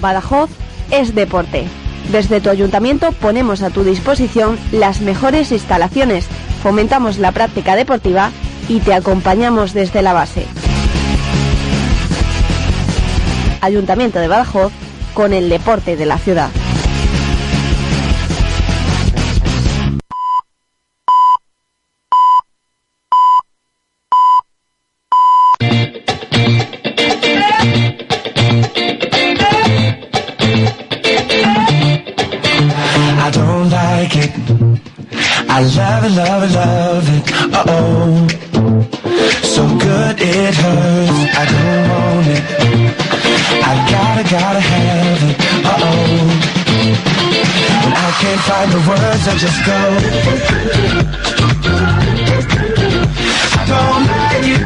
Badajoz es deporte. Desde tu ayuntamiento ponemos a tu disposición las mejores instalaciones, fomentamos la práctica deportiva y te acompañamos desde la base. Ayuntamiento de Badajoz con el deporte de la ciudad. I love it, love it, love it. Uh oh. So good it hurts. I don't want it. I gotta, gotta have it. Uh oh. When I can't find the words, I just go. I don't like it.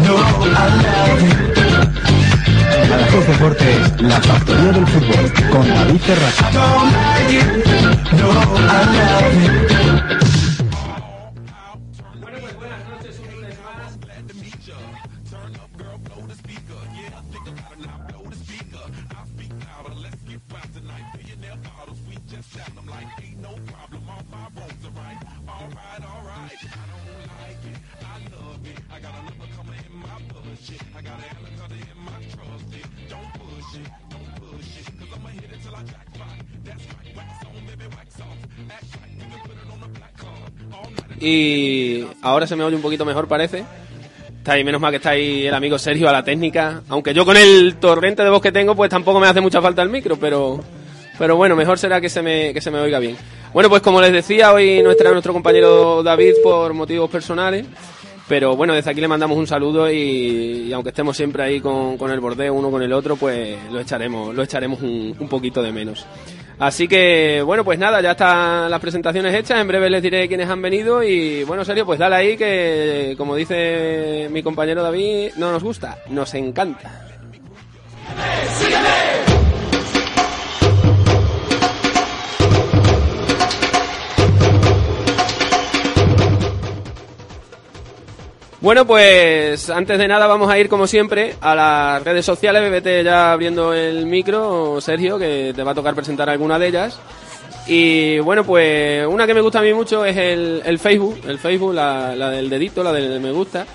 No, I love it. Badajoz Deportes, la factoría del fútbol, con David Terraza. Thank you. Y ahora se me oye un poquito mejor, parece. Está ahí, menos mal que está ahí el amigo Sergio a la técnica. Aunque yo con el torrente de voz que tengo, pues tampoco me hace mucha falta el micro, pero, pero bueno, mejor será que se me, que se me oiga bien. Bueno, pues como les decía, hoy no estará nuestro compañero David por motivos personales. Pero bueno, desde aquí le mandamos un saludo y, aunque estemos siempre ahí con, con el bordeo uno con el otro, pues lo echaremos, lo echaremos un, un poquito de menos. Así que, bueno, pues nada, ya están las presentaciones hechas. En breve les diré quiénes han venido. Y bueno, serio, pues dale ahí que, como dice mi compañero David, no nos gusta, nos encanta. Bueno, pues antes de nada vamos a ir como siempre a las redes sociales. Vete ya abriendo el micro, Sergio, que te va a tocar presentar alguna de ellas. Y bueno, pues una que me gusta a mí mucho es el, Facebook, el Facebook, la, la del dedito, la del me gusta.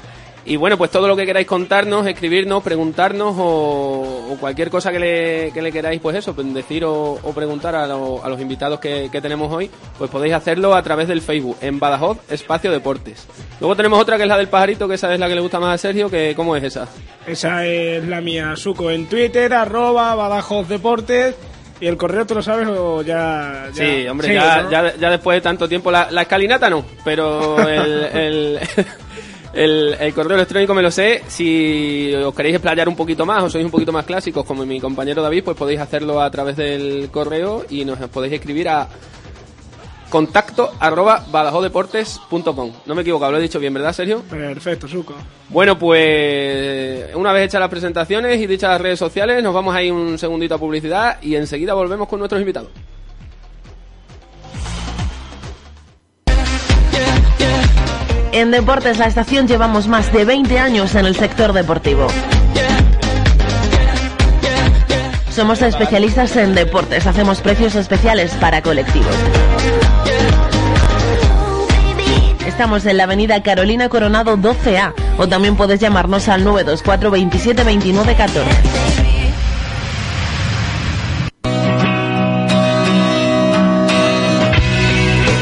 Y bueno, pues todo lo que queráis contarnos, escribirnos, preguntarnos o, o cualquier cosa que le, que le queráis, pues eso, pues decir o, o preguntar a, lo- a los invitados que, que tenemos hoy, pues podéis hacerlo a través del Facebook, en Badajoz Espacio Deportes. Luego tenemos otra que es la del pajarito, que esa es la que le gusta más a Sergio, que ¿cómo es esa? Esa es la mía, Suco, en Twitter, arroba Badajoz Deportes. ¿Y el correo tú lo sabes o ya...? ya- Sí, hombre, Sí, ya, ¿no? ya, ya después de tanto tiempo, la, la escalinata no, pero el, el, el- el correo electrónico me lo sé. Si os queréis explayar un poquito más o sois un poquito más clásicos, como mi compañero David, pues podéis hacerlo a través del correo y nos podéis escribir a contacto arroba badajodeportes.com. No me equivoco, lo he dicho bien, ¿verdad, Sergio? Perfecto, Suco. Bueno, pues una vez hechas las presentaciones y dichas las redes sociales, nos vamos a ir un segundito a publicidad y enseguida volvemos con nuestros invitados. En Deportes La Estación llevamos más de 20 años en el sector deportivo. Somos especialistas en deportes, hacemos precios especiales para colectivos. Estamos en la avenida Carolina Coronado 12A o también puedes llamarnos al 924 27 29 14.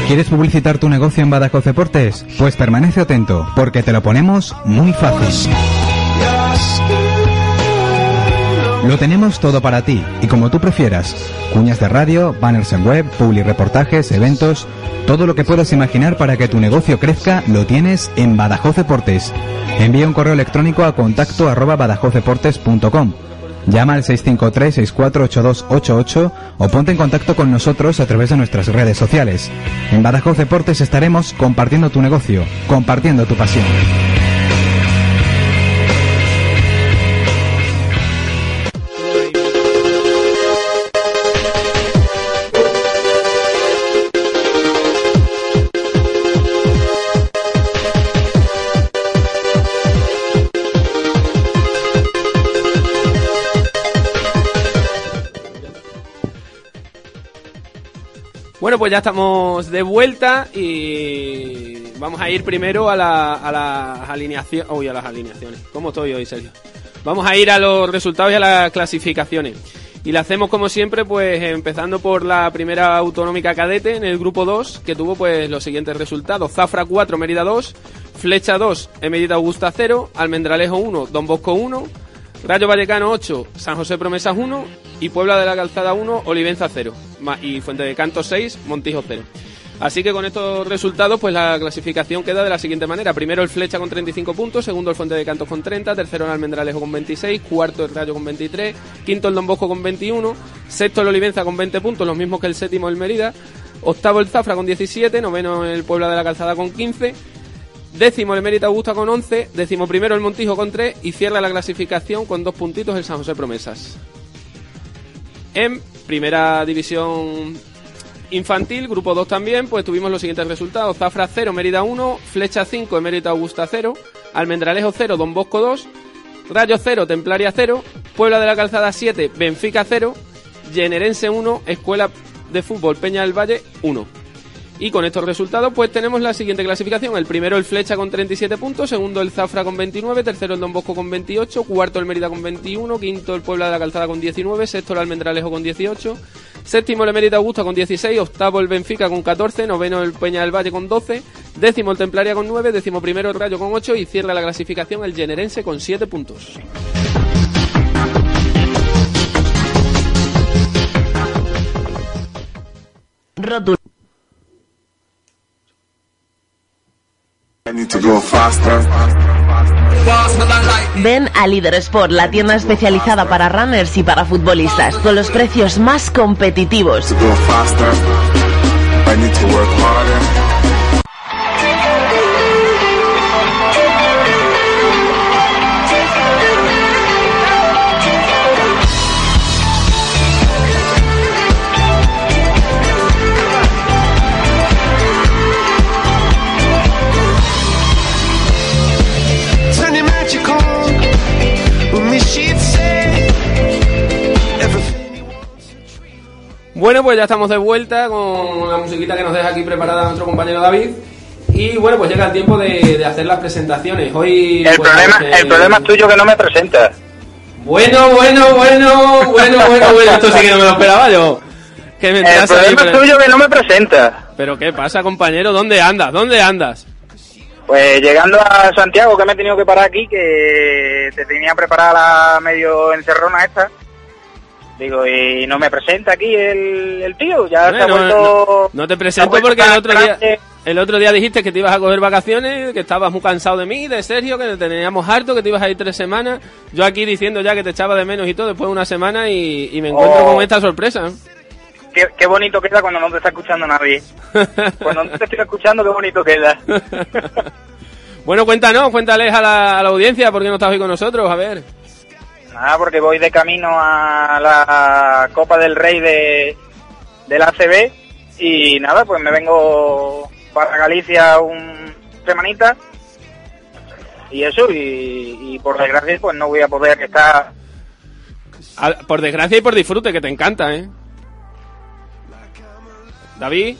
¿Quieres publicitar tu negocio en Badajoz Deportes? Pues permanece atento, porque te lo ponemos muy fácil. Lo tenemos todo para ti y como tú prefieras. Cuñas de radio, banners en web, publi reportajes, eventos, todo lo que puedas imaginar para que tu negocio crezca lo tienes en Badajoz Deportes. Envía un correo electrónico a contacto arroba badajozdeportes.com. Llama al 653-648288 o ponte en contacto con nosotros a través de nuestras redes sociales. En Badajoz Deportes estaremos compartiendo tu negocio, compartiendo tu pasión. Bueno, pues ya estamos de vuelta y vamos a ir primero a, la, a las alineaciones. Uy, a las alineaciones. ¿Cómo estoy hoy, Sergio? Vamos a ir a los resultados y a las clasificaciones. Y la hacemos como siempre, pues empezando por la primera autonómica cadete en el grupo 2, que tuvo pues los siguientes resultados. Zafra 4, Mérida 2, Flecha 2, Emerita Augusta 0, Almendralejo 1, Don Bosco 1, Rayo Vallecano 8, San José Promesas 1 y Puebla de la Calzada 1, Olivenza 0 ma- y Fuente de Canto 6, Montijo 0. Así que con estos resultados, pues la clasificación queda de la siguiente manera. Primero el Flecha con 35 puntos, segundo el Fuente de Cantos con 30, tercero el Almendralejo con 26, cuarto el Rayo con 23, quinto el Don Bosco con 21, sexto el Olivenza con 20 puntos, los mismos que el séptimo el Mérida, octavo el Zafra con 17, noveno el Puebla de la Calzada con 15, Décimo el Mérida Augusta con 11, décimo primero el Montijo con 3 y cierra la clasificación con dos puntitos el San José Promesas. En primera división infantil, grupo 2 también, pues tuvimos los siguientes resultados. Zafra 0, Mérida 1, Flecha 5, Mérida Augusta 0, Almendralejo 0, Don Bosco 2, Rayo 0, Templaria 0, Puebla de la Calzada 7, Benfica 0, Generense 1, Escuela de Fútbol Peña del Valle 1. Y con estos resultados, pues tenemos la siguiente clasificación. El primero el Flecha con 37 puntos, segundo el Zafra con 29, tercero el Don Bosco con 28, cuarto el Mérida con 21, quinto el Puebla de la Calzada con 19, sexto el Almendralejo con 18, séptimo el Mérida Augusta con 16, octavo el Benfica con 14, noveno el Peña del Valle con 12, décimo el Templaria con 9, décimo primero el Rayo con 8 y cierra la clasificación el Generense con 7 puntos. Ven a Líder Sport, la tienda especializada para runners y para futbolistas, con los precios más competitivos. Bueno, pues ya estamos de vuelta con la musiquita que nos deja aquí preparada nuestro compañero David. Y bueno, pues llega el tiempo de, de hacer las presentaciones. Hoy. El pues, problema, eh, el problema es tuyo que no me presentas. Bueno, bueno, bueno, bueno, bueno, bueno. Esto sí que no me lo esperaba yo. Que me El ahí, problema es pero- tuyo que no me presentas. Pero ¿qué pasa, compañero? ¿Dónde andas? ¿Dónde andas? Pues llegando a Santiago, que me he tenido que parar aquí, que te tenía preparada la medio encerrona esta. Digo, y no me presenta aquí el, el tío, ya se ha vuelto... no, no te presento porque el otro día el otro día dijiste que te ibas a coger vacaciones, que estabas muy cansado de mí, de Sergio, que te teníamos harto, que te ibas a ir tres semanas. Yo aquí diciendo ya que te echaba de menos y todo después de una semana y, y me encuentro Oh. con esta sorpresa. Qué, qué bonito queda cuando no te está escuchando nadie. Cuando no te estoy escuchando, qué bonito queda. bueno, cuéntanos, cuéntales a la, a la audiencia por qué no estás hoy con nosotros, a ver. Nada, porque voy de camino a la Copa del Rey de, del ACB y nada, pues me vengo para Galicia un semanita y eso, y, y por desgracia pues no voy a poder estar... Por desgracia y por disfrute, que te encanta, ¿eh? David.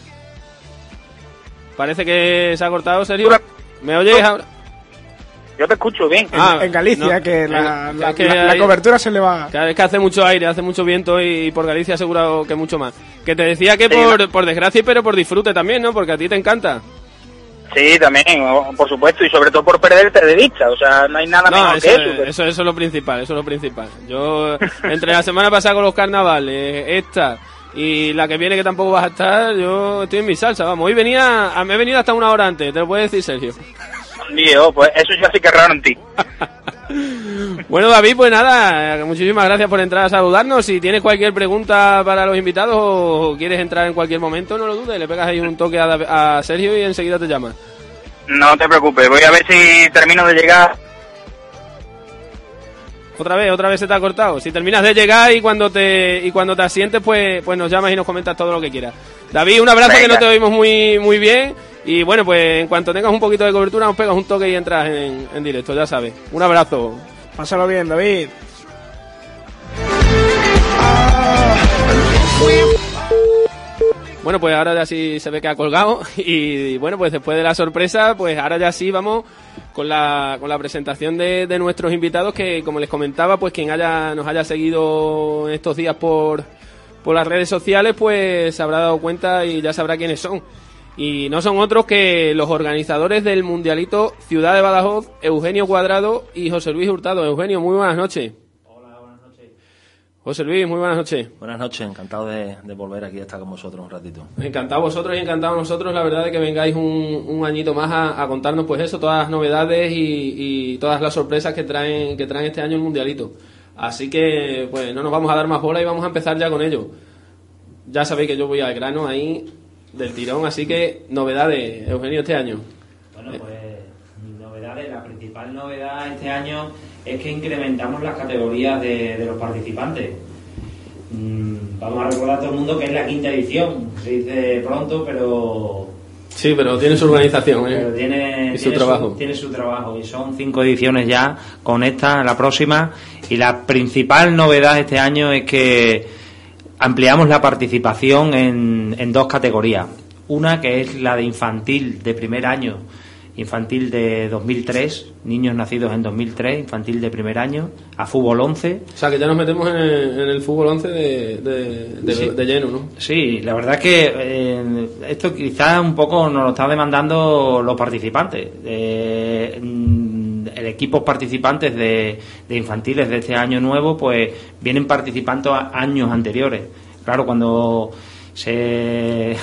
Parece que se ha cortado, Sergio. ¿Me oyes ahora? Yo te escucho bien. En, Ah, en Galicia, no, que, en- la, la- que la- la hay- cobertura se le va. Cada vez que hace mucho aire, hace mucho viento y por Galicia seguro que mucho más. Que te decía que Sí, por, por desgracia, pero por disfrute también, ¿no? Porque a ti te encanta. Sí, también, por supuesto, y sobre todo por perderte de vista, o sea, no hay nada No, mejor eso, que eso. pero- eso, eso es lo principal, eso es lo principal. Yo, entre la semana pasada con los carnavales, esta y la que viene que tampoco vas a estar, yo estoy en mi salsa, vamos. Hoy venía, me he venido hasta una hora antes, te lo puede decir Sergio. Dios, pues eso ya sí que es raro en ti. Bueno, David, pues nada, muchísimas gracias por entrar a saludarnos. Si tienes cualquier pregunta para los invitados o quieres entrar en cualquier momento, no lo dudes, le pegas ahí un toque a, Sergio y enseguida te llama. No te preocupes, voy a ver si termino de llegar. Otra vez, otra vez se te ha cortado. Si terminas de llegar y cuando te y cuando te asientes, pues pues nos llamas y nos comentas todo lo que quieras. David, un abrazo que no te oímos muy muy bien y bueno, pues en cuanto tengas un poquito de cobertura nos pegas un toque y entras en, en directo, ya sabes. Un abrazo. Pásalo bien, David. Bueno, pues ahora ya sí se ve que ha colgado y, bueno, pues después de la sorpresa, pues ahora ya sí vamos con la, con la presentación de, de nuestros invitados que, como les comentaba, pues quien haya, nos haya seguido estos días por, por las redes sociales, pues se habrá dado cuenta y ya sabrá quiénes son. Y no son otros que los organizadores del Mundialito Ciudad de Badajoz, Eugenio Cuadrado y José Luis Hurtado. Eugenio, muy buenas noches. Hola, buenas noches. José Luis, muy buenas noches. Buenas noches, encantado de, de volver aquí a estar con vosotros un ratito. Encantado vosotros y encantado nosotros, la verdad, de que vengáis un, un añito más a, a contarnos, pues eso, todas las novedades y, y todas las sorpresas que traen, que traen este año el Mundialito. Así que, pues no nos vamos a dar más bola y vamos a empezar ya con ello. Ya sabéis que yo voy al grano ahí del tirón, así que novedades, Eugenio, este año. Bueno, pues novedades, la principal novedad este año es que incrementamos las categorías de, de los participantes. Mm, vamos a recordar a todo el mundo que es la quinta edición, se dice pronto, pero, Sí, pero tiene su organización, pero ¿eh? tiene, Y su tiene trabajo. tiene su trabajo y son cinco ediciones ya con esta, la próxima. Y la principal novedad este año es que ampliamos la participación en, en dos categorías. Una que es la de infantil de primer año, infantil de 2003, niños nacidos en 2003, infantil de primer año, a fútbol 11. O sea, que ya nos metemos en el, en el fútbol 11 de, de, de- Sí. de lleno, ¿no? Sí, la verdad es que eh, esto quizás un poco nos lo está demandando los participantes. Eh, el equipo participantes de, de infantiles de este año nuevo, pues vienen participando a años anteriores. Claro, cuando se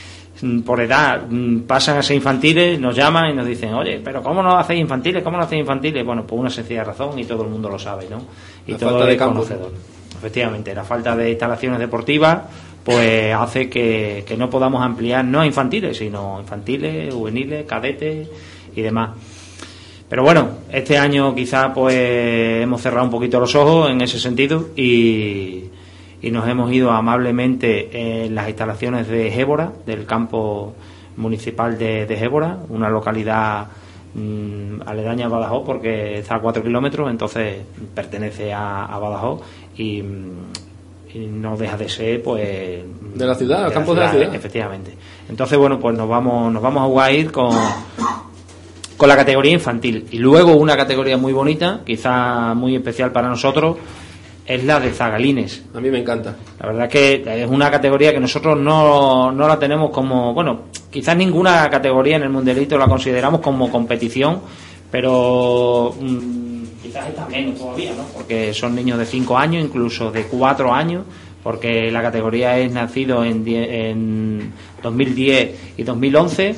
por edad mm, pasan a ser infantiles, nos llaman y nos dicen, oye, pero ¿cómo no hacéis infantiles? ¿Cómo no hacéis infantiles? Bueno, por una sencilla razón y todo el mundo lo sabe, ¿no? Y La todo falta de es conocedor. Efectivamente, la falta de instalaciones deportivas pues hace que, que no podamos ampliar no a infantiles, sino infantiles, juveniles, cadetes y demás. Pero bueno, este año quizá pues hemos cerrado un poquito los ojos en ese sentido y, y nos hemos ido amablemente en las instalaciones de Gébora, del campo municipal de, de Gébora, una localidad mm, aledaña a Badajoz porque está a 4 kilómetros, entonces pertenece a, a Badajoz y, mm, y no deja de ser pues De la ciudad, los campos de la ciudad. efectivamente entonces bueno pues nos vamos nos vamos a ir con con la categoría infantil y luego una categoría muy bonita quizá muy especial para nosotros es la de zagalines A mí me encanta. la verdad que es una categoría que nosotros no, no la tenemos como, bueno, quizás ninguna categoría en el mundialito la consideramos como competición, pero mm, quizás esta menos todavía, ¿no? Porque son niños de 5 años, incluso de 4 años, porque la categoría es nacido en, die- en 2010 y 2011.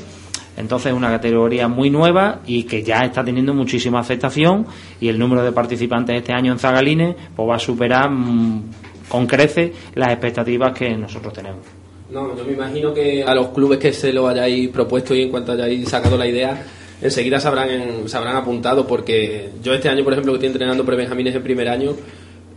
Entonces es una categoría muy nueva y que ya está teniendo muchísima aceptación y el número de participantes este año en Zagalines pues va a superar mm, con crece las expectativas que nosotros tenemos. No, yo me imagino que a los clubes que se lo hayáis propuesto y en cuanto hayáis sacado la idea, enseguida se habrán, en- se habrán apuntado porque yo este año, por ejemplo, que estoy entrenando prebenjamines en primer año,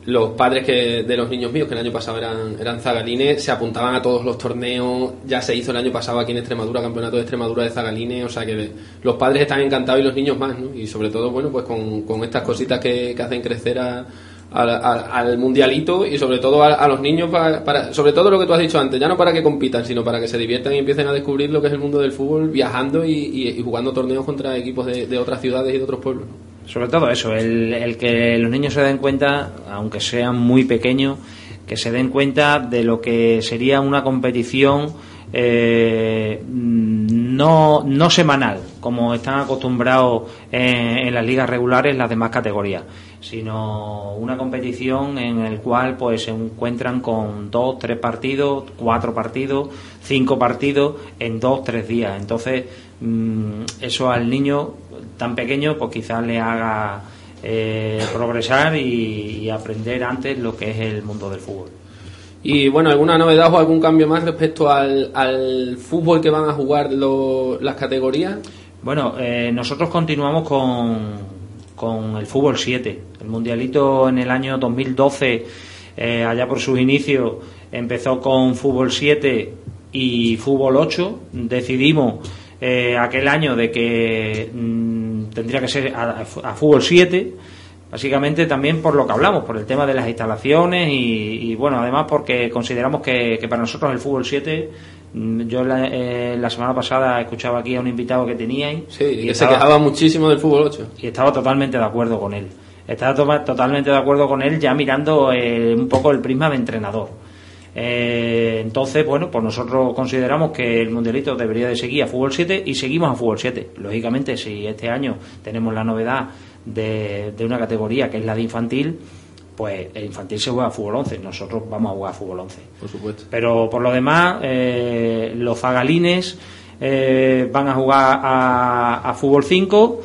los padres que de los niños míos, que el año pasado eran, eran zagalines, se apuntaban a todos los torneos, ya se hizo el año pasado aquí en Extremadura, campeonato de Extremadura de zagalines, o sea que los padres están encantados y los niños más, ¿no? Y sobre todo, bueno, pues con, con estas cositas que, que hacen crecer a, al, al- al mundialito y sobre todo a, los niños para, para- sobre todo lo que tú has dicho antes ya no para que compitan sino para que se diviertan y empiecen a descubrir lo que es el mundo del fútbol viajando y, y- jugando torneos contra equipos de, de otras ciudades y de otros pueblos. Sobre todo eso, el, el que los niños se den cuenta, aunque sean muy pequeños, que se den cuenta de lo que sería una competición eh, no, no semanal, como están acostumbrados en, en las ligas regulares las demás categorías, sino una competición en el cual pues se encuentran con dos, tres partidos, cuatro partidos, cinco partidos en dos, tres días. Entonces, mm, eso al niño tan pequeño pues quizás le haga eh, progresar y, y aprender antes lo que es el mundo del fútbol. Y bueno, ¿alguna novedad o algún cambio más respecto al, al fútbol que van a jugar lo- las categorías? Bueno, eh, nosotros continuamos con, con el fútbol 7. El mundialito en el año 2012, eh, allá por sus inicios, empezó con fútbol 7 y fútbol 8. Decidimos eh, aquel año de que mm, tendría que ser a, a fútbol 7. Básicamente también por lo que hablamos, por el tema de las instalaciones y, y, bueno, además porque consideramos que, que para nosotros el fútbol 7, mm, yo la, eh, la semana pasada escuchaba aquí a un invitado que teníais Sí, que se quejaba muchísimo del fútbol 8. y estaba totalmente de acuerdo con él. Estaba to- totalmente de acuerdo con él ya mirando eh, un poco el prisma de entrenador. Eh, entonces, bueno, pues nosotros consideramos que el mundialito debería de seguir a fútbol 7 y seguimos a fútbol 7. Lógicamente, si este año tenemos la novedad de, de una categoría que es la de infantil, pues el infantil se juega a fútbol 11, nosotros vamos a jugar a fútbol 11. Por supuesto. Pero por lo demás, eh, los zagalines eh, van a jugar a, a fútbol 5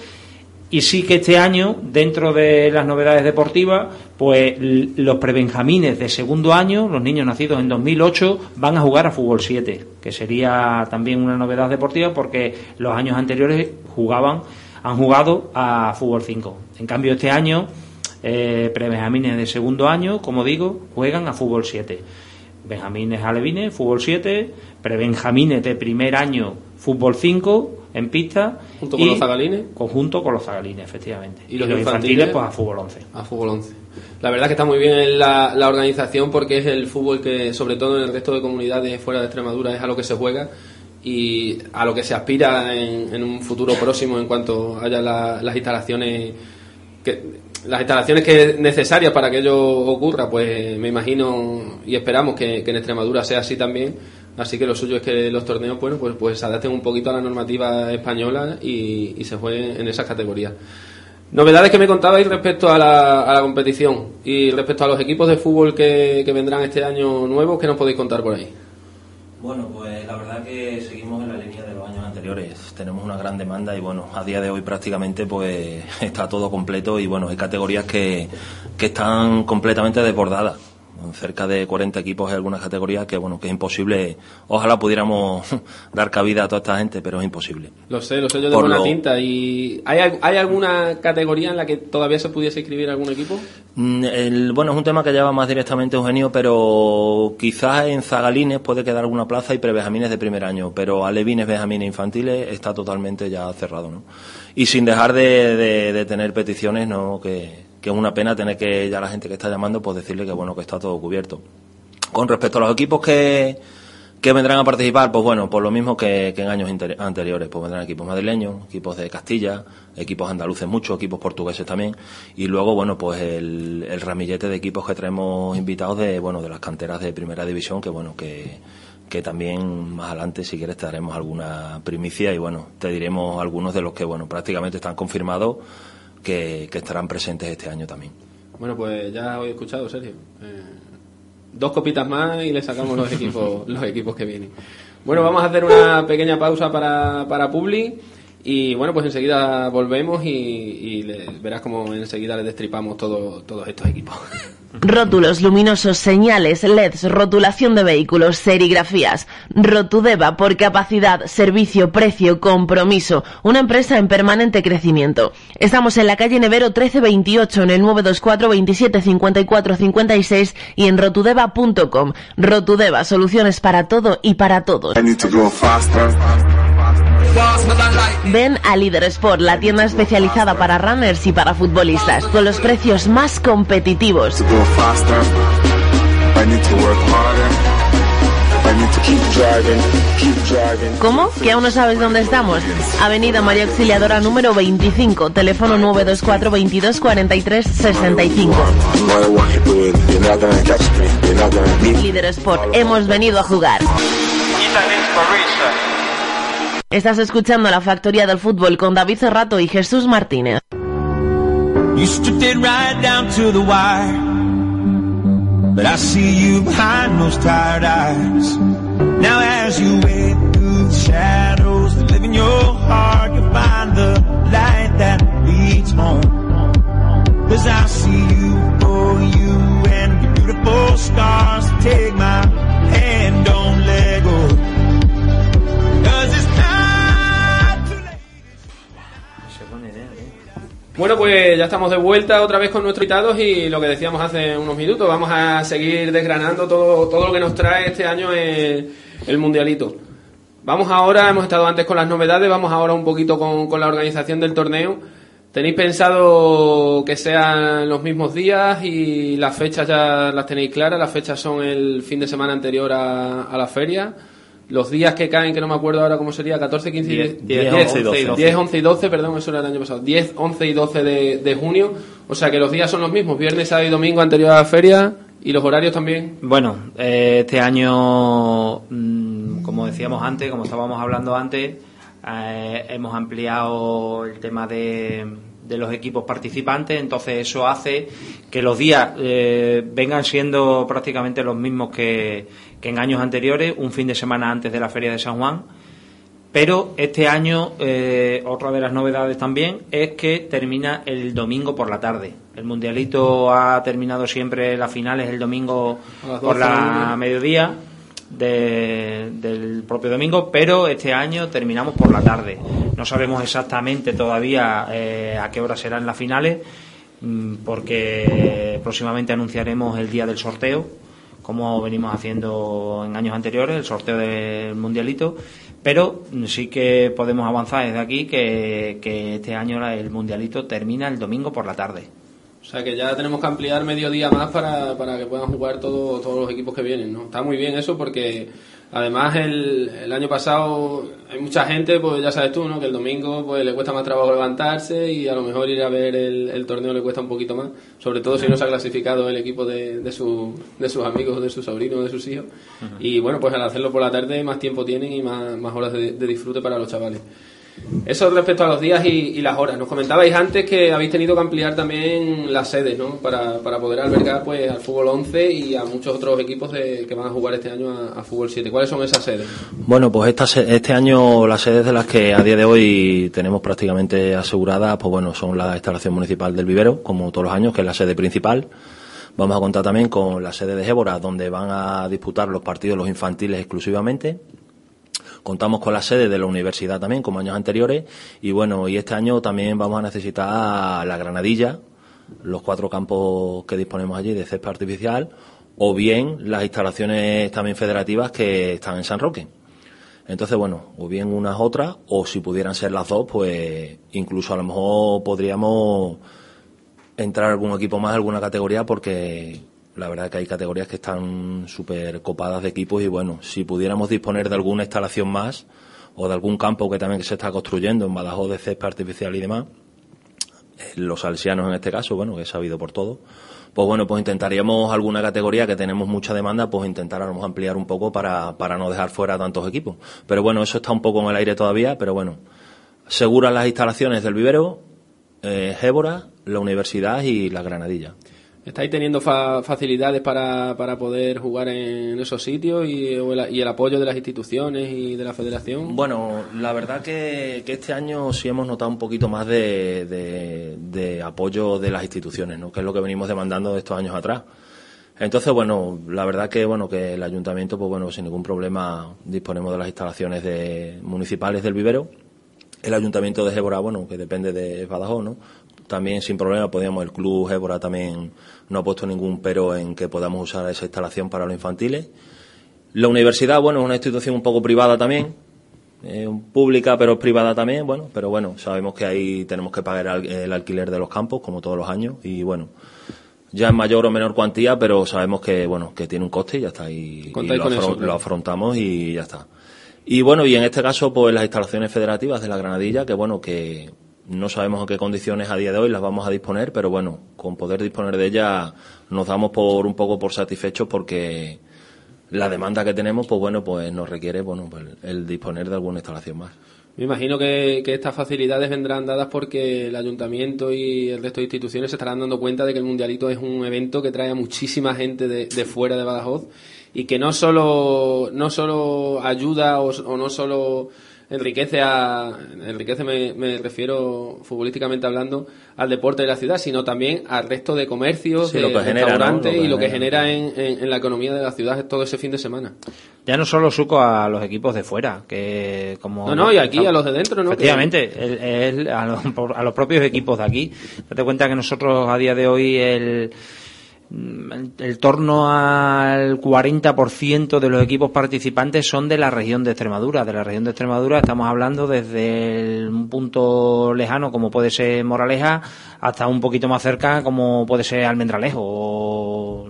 y sí que este año, dentro de las novedades deportivas, pues los prebenjamines de segundo año, los niños nacidos en 2008, van a jugar a fútbol 7, que sería también una novedad deportiva porque los años anteriores jugaban, han jugado a fútbol 5. En cambio, este año, eh, prebenjamines de segundo año, como digo, juegan a fútbol 7. Benjamines alevines, fútbol 7, prebenjamines de primer año, fútbol 5 en pista. Junto con los zagalines. Conjunto con los zagalines, efectivamente. Y los infantiles, pues a fútbol 11. A fútbol 11. La verdad que está muy bien la, la organización porque es el fútbol que, sobre todo en el resto de comunidades fuera de Extremadura, es a lo que se juega y a lo que se aspira en, en un futuro próximo en cuanto haya la- las instalaciones que las instalaciones que necesarias para que ello ocurra, pues me imagino y esperamos que, que en Extremadura sea así también. Así que lo suyo es que los torneos bueno, pues, pues se adapten un poquito a la normativa española y, se jueguen en esas categorías. Novedades que me contabais respecto a la, a la competición y respecto a los equipos de fútbol que, que vendrán este año nuevos, ¿qué nos podéis contar por ahí? Bueno, pues la verdad que seguimos en la línea de los años anteriores. Tenemos una gran demanda y bueno, a día de hoy prácticamente pues está todo completo y bueno, hay categorías que, que están completamente desbordadas. Cerca de 40 equipos en algunas categorías que bueno, que es imposible. Ojalá pudiéramos dar cabida a toda esta gente, pero es imposible. Lo sé, lo sé yo Por buena lo- tinta. ¿Y hay, hay alguna categoría en la que todavía se pudiese inscribir algún equipo? Mm, el- bueno, es un tema que lleva más directamente Eugenio, pero quizás en Zagalines puede quedar alguna plaza y prebenjamines de primer año, pero alevines, benjamines infantiles está totalmente ya cerrado, ¿no? Y sin dejar de, de- de tener peticiones, ¿no? Que, que es una pena tener que ya la gente que está llamando, pues decirle que bueno, que está todo cubierto. Con respecto a los equipos que, que vendrán a participar, pues bueno, por lo mismo que, que en años anteriores, pues vendrán equipos madrileños, equipos de Castilla, equipos andaluces muchos, equipos portugueses también, y luego, bueno, pues el, el ramillete de equipos que traemos invitados de, bueno, de las canteras de primera división, que bueno, que, que también más adelante, si quieres, te daremos alguna primicia y bueno, te diremos algunos de los que, bueno, prácticamente están confirmados que, que estarán presentes este año también. Bueno, pues ya os he escuchado, Sergio. Eh, dos copitas más y le sacamos los equipos, los equipos que vienen. Bueno, vamos a hacer una pequeña pausa para, para Publi y bueno, pues enseguida volvemos y, y le- verás como enseguida le destripamos todo, todos estos equipos. Rótulos luminosos, señales, LEDs, rotulación de vehículos, serigrafías. Rotudeva por capacidad, servicio, precio, compromiso. Una empresa en permanente crecimiento. Estamos en la calle Nevero 1328 en el 924 27 54 56 y en rotudeva.com. Rotudeva, soluciones para todo y para todos. Ven a Líder Sport, la tienda especializada para runners y para futbolistas, con los precios más competitivos. ¿Cómo? ¿Que aún no sabes dónde estamos? Avenida María Auxiliadora número 25, teléfono 924 22 43 65. Líder Sport, hemos venido a jugar. Estás escuchando la Factoría del Fútbol con David Cerrato y Jesús Martínez. You stripped it right down to the wire. But I see you behind those tired eyes. Now as you wade through the shadows that live in your heart, you'll find the light that leads home. Cause I see you for you and beautiful scars. Take my Bueno, pues ya estamos de vuelta otra vez con nuestros invitados y lo que decíamos hace unos minutos, vamos a seguir desgranando todo, todo lo que nos trae este año el, Mundialito. Vamos ahora, hemos estado antes con las novedades, vamos ahora un poquito con, con la organización del torneo. ¿Tenéis pensado que sean los mismos días y las fechas ya las tenéis claras? Las fechas son el fin de semana anterior a la feria. Los días que caen, que no me acuerdo ahora cómo sería, 14, 15 y 10, 10, 11 y 12. 10, 11 y 12, perdón, eso era el año pasado. 10, 11 y 12 de, de junio. O sea que los días son los mismos, viernes, sábado y domingo anterior a la feria. ¿Y los horarios también? Bueno, eh, este año, mm, como decíamos antes, como estábamos hablando antes, eh, hemos ampliado el tema de, de los equipos participantes, entonces eso hace que los días eh, vengan siendo prácticamente los mismos que, que en años anteriores, un fin de semana antes de la Feria de San Juan. Pero este año, eh, otra de las novedades también es que termina el domingo por la tarde. El Mundialito ha terminado siempre las finales el domingo por 12 del la día. mediodía de- del propio domingo, pero este año terminamos por la tarde. No sabemos exactamente todavía eh, a qué hora serán las finales, mm, porque próximamente anunciaremos el día del sorteo, como venimos haciendo en años anteriores, el sorteo del Mundialito. Pero sí que podemos avanzar desde aquí que, este año el Mundialito termina el domingo por la tarde. O sea que ya tenemos que ampliar medio día más para, para que puedan jugar todo- todos los equipos que vienen, ¿no? Está muy bien eso porque además el, el año pasado hay mucha gente, pues ya sabes tú, ¿no? Que el domingo pues le cuesta más trabajo levantarse y a lo mejor ir a ver el, el torneo le cuesta un poquito más, sobre todo si no se ha clasificado el equipo de, de, su- de sus amigos, de sus sobrinos, de sus hijos. Y bueno, pues al hacerlo por la tarde más tiempo tienen y más, más horas de- de disfrute para los chavales. Eso respecto a los días y, las horas. Nos comentabais antes que habéis tenido que ampliar también las sedes, ¿no? Para, poder albergar pues al fútbol 11 y a muchos otros equipos de- que van a jugar este año a, fútbol 7. ¿Cuáles son esas sedes? Bueno, pues este año las sedes de las que a día de hoy tenemos prácticamente aseguradas, pues bueno, son la instalación municipal del vivero, como todos los años, que es la sede principal. Vamos a contar también con la sede de Gébora, donde van a disputar los partidos los infantiles exclusivamente. Contamos con la sede de la universidad también, como años anteriores. Y bueno, y este año también vamos a necesitar la granadilla, los cuatro campos que disponemos allí de césped artificial, o bien las instalaciones también federativas que están en San Roque. Entonces, bueno, o bien unas otras, o si pudieran ser las dos, pues incluso a lo mejor podríamos entrar algún equipo más, alguna categoría, porque la verdad que hay categorías que están súper copadas de equipos y bueno, si pudiéramos disponer de alguna instalación más o de algún campo que también se está construyendo en Badajoz de césped artificial y demás, eh, los salesianos en este caso, bueno, que es sabido por todo, pues bueno, pues intentaríamos alguna categoría que tenemos mucha demanda, pues mejor ampliar un poco para, para no dejar fuera tantos equipos. Pero bueno, eso está un poco en el aire todavía, pero bueno, seguras las instalaciones del vivero, eh, Gébora, la universidad y la Granadilla. ¿Estáis teniendo fa- facilidades para, para poder jugar en esos sitios y, el, y el apoyo de las instituciones y de la federación? Bueno, la verdad que, este año sí hemos notado un poquito más de, apoyo de las instituciones, ¿no? que es lo que venimos demandando de estos años atrás. Entonces, bueno, la verdad que bueno que el ayuntamiento, pues bueno, sin ningún problema disponemos de las instalaciones de, municipales del vivero. El ayuntamiento de Gébora, bueno, que depende de Badajoz, ¿no? También sin problema podíamos, el club Gébora también no ha puesto ningún pero en que podamos usar esa instalación para los infantiles. La universidad, bueno, es una institución un poco privada también, eh, pública pero es privada también, bueno, pero bueno, sabemos que ahí tenemos que pagar el alquiler de los campos como todos los años y bueno, ya en mayor o menor cuantía, pero sabemos que bueno, que tiene un coste y ya está y, lo, eso, claro. lo afrontamos y ya está. Y bueno, y en este caso pues las instalaciones federativas de la Granadilla, que bueno, que no sabemos en qué condiciones a día de hoy las vamos a disponer, pero bueno, con poder disponer de ellas nos damos por un poco por satisfechos porque la demanda que tenemos, pues bueno, pues nos requiere, bueno, pues el disponer de alguna instalación más. Me imagino que, estas facilidades vendrán dadas porque el ayuntamiento y el resto de instituciones se estarán dando cuenta de que el mundialito es un evento que trae a muchísima gente de, de fuera de Badajoz y que no solo no solo ayuda o, o no solo enriquece a enriquece me, me, refiero futbolísticamente hablando al deporte de la ciudad sino también al resto de comercios Sí, de lo que genera, restaurantes ¿no? Lo y lo que genera. genera en, en- en la economía de la ciudad todo ese fin de semana Ya no solo suco a los equipos de fuera, que como... No, no, y aquí a los de dentro, ¿no? Efectivamente, el- el- a, los, a los propios equipos de aquí. Date cuenta que nosotros a día de hoy el, el, el torno al 40% de los equipos participantes son de la región de Extremadura. De la región de Extremadura estamos hablando desde el- un punto lejano como puede ser Moraleja hasta un poquito más cerca como puede ser Almendralejo o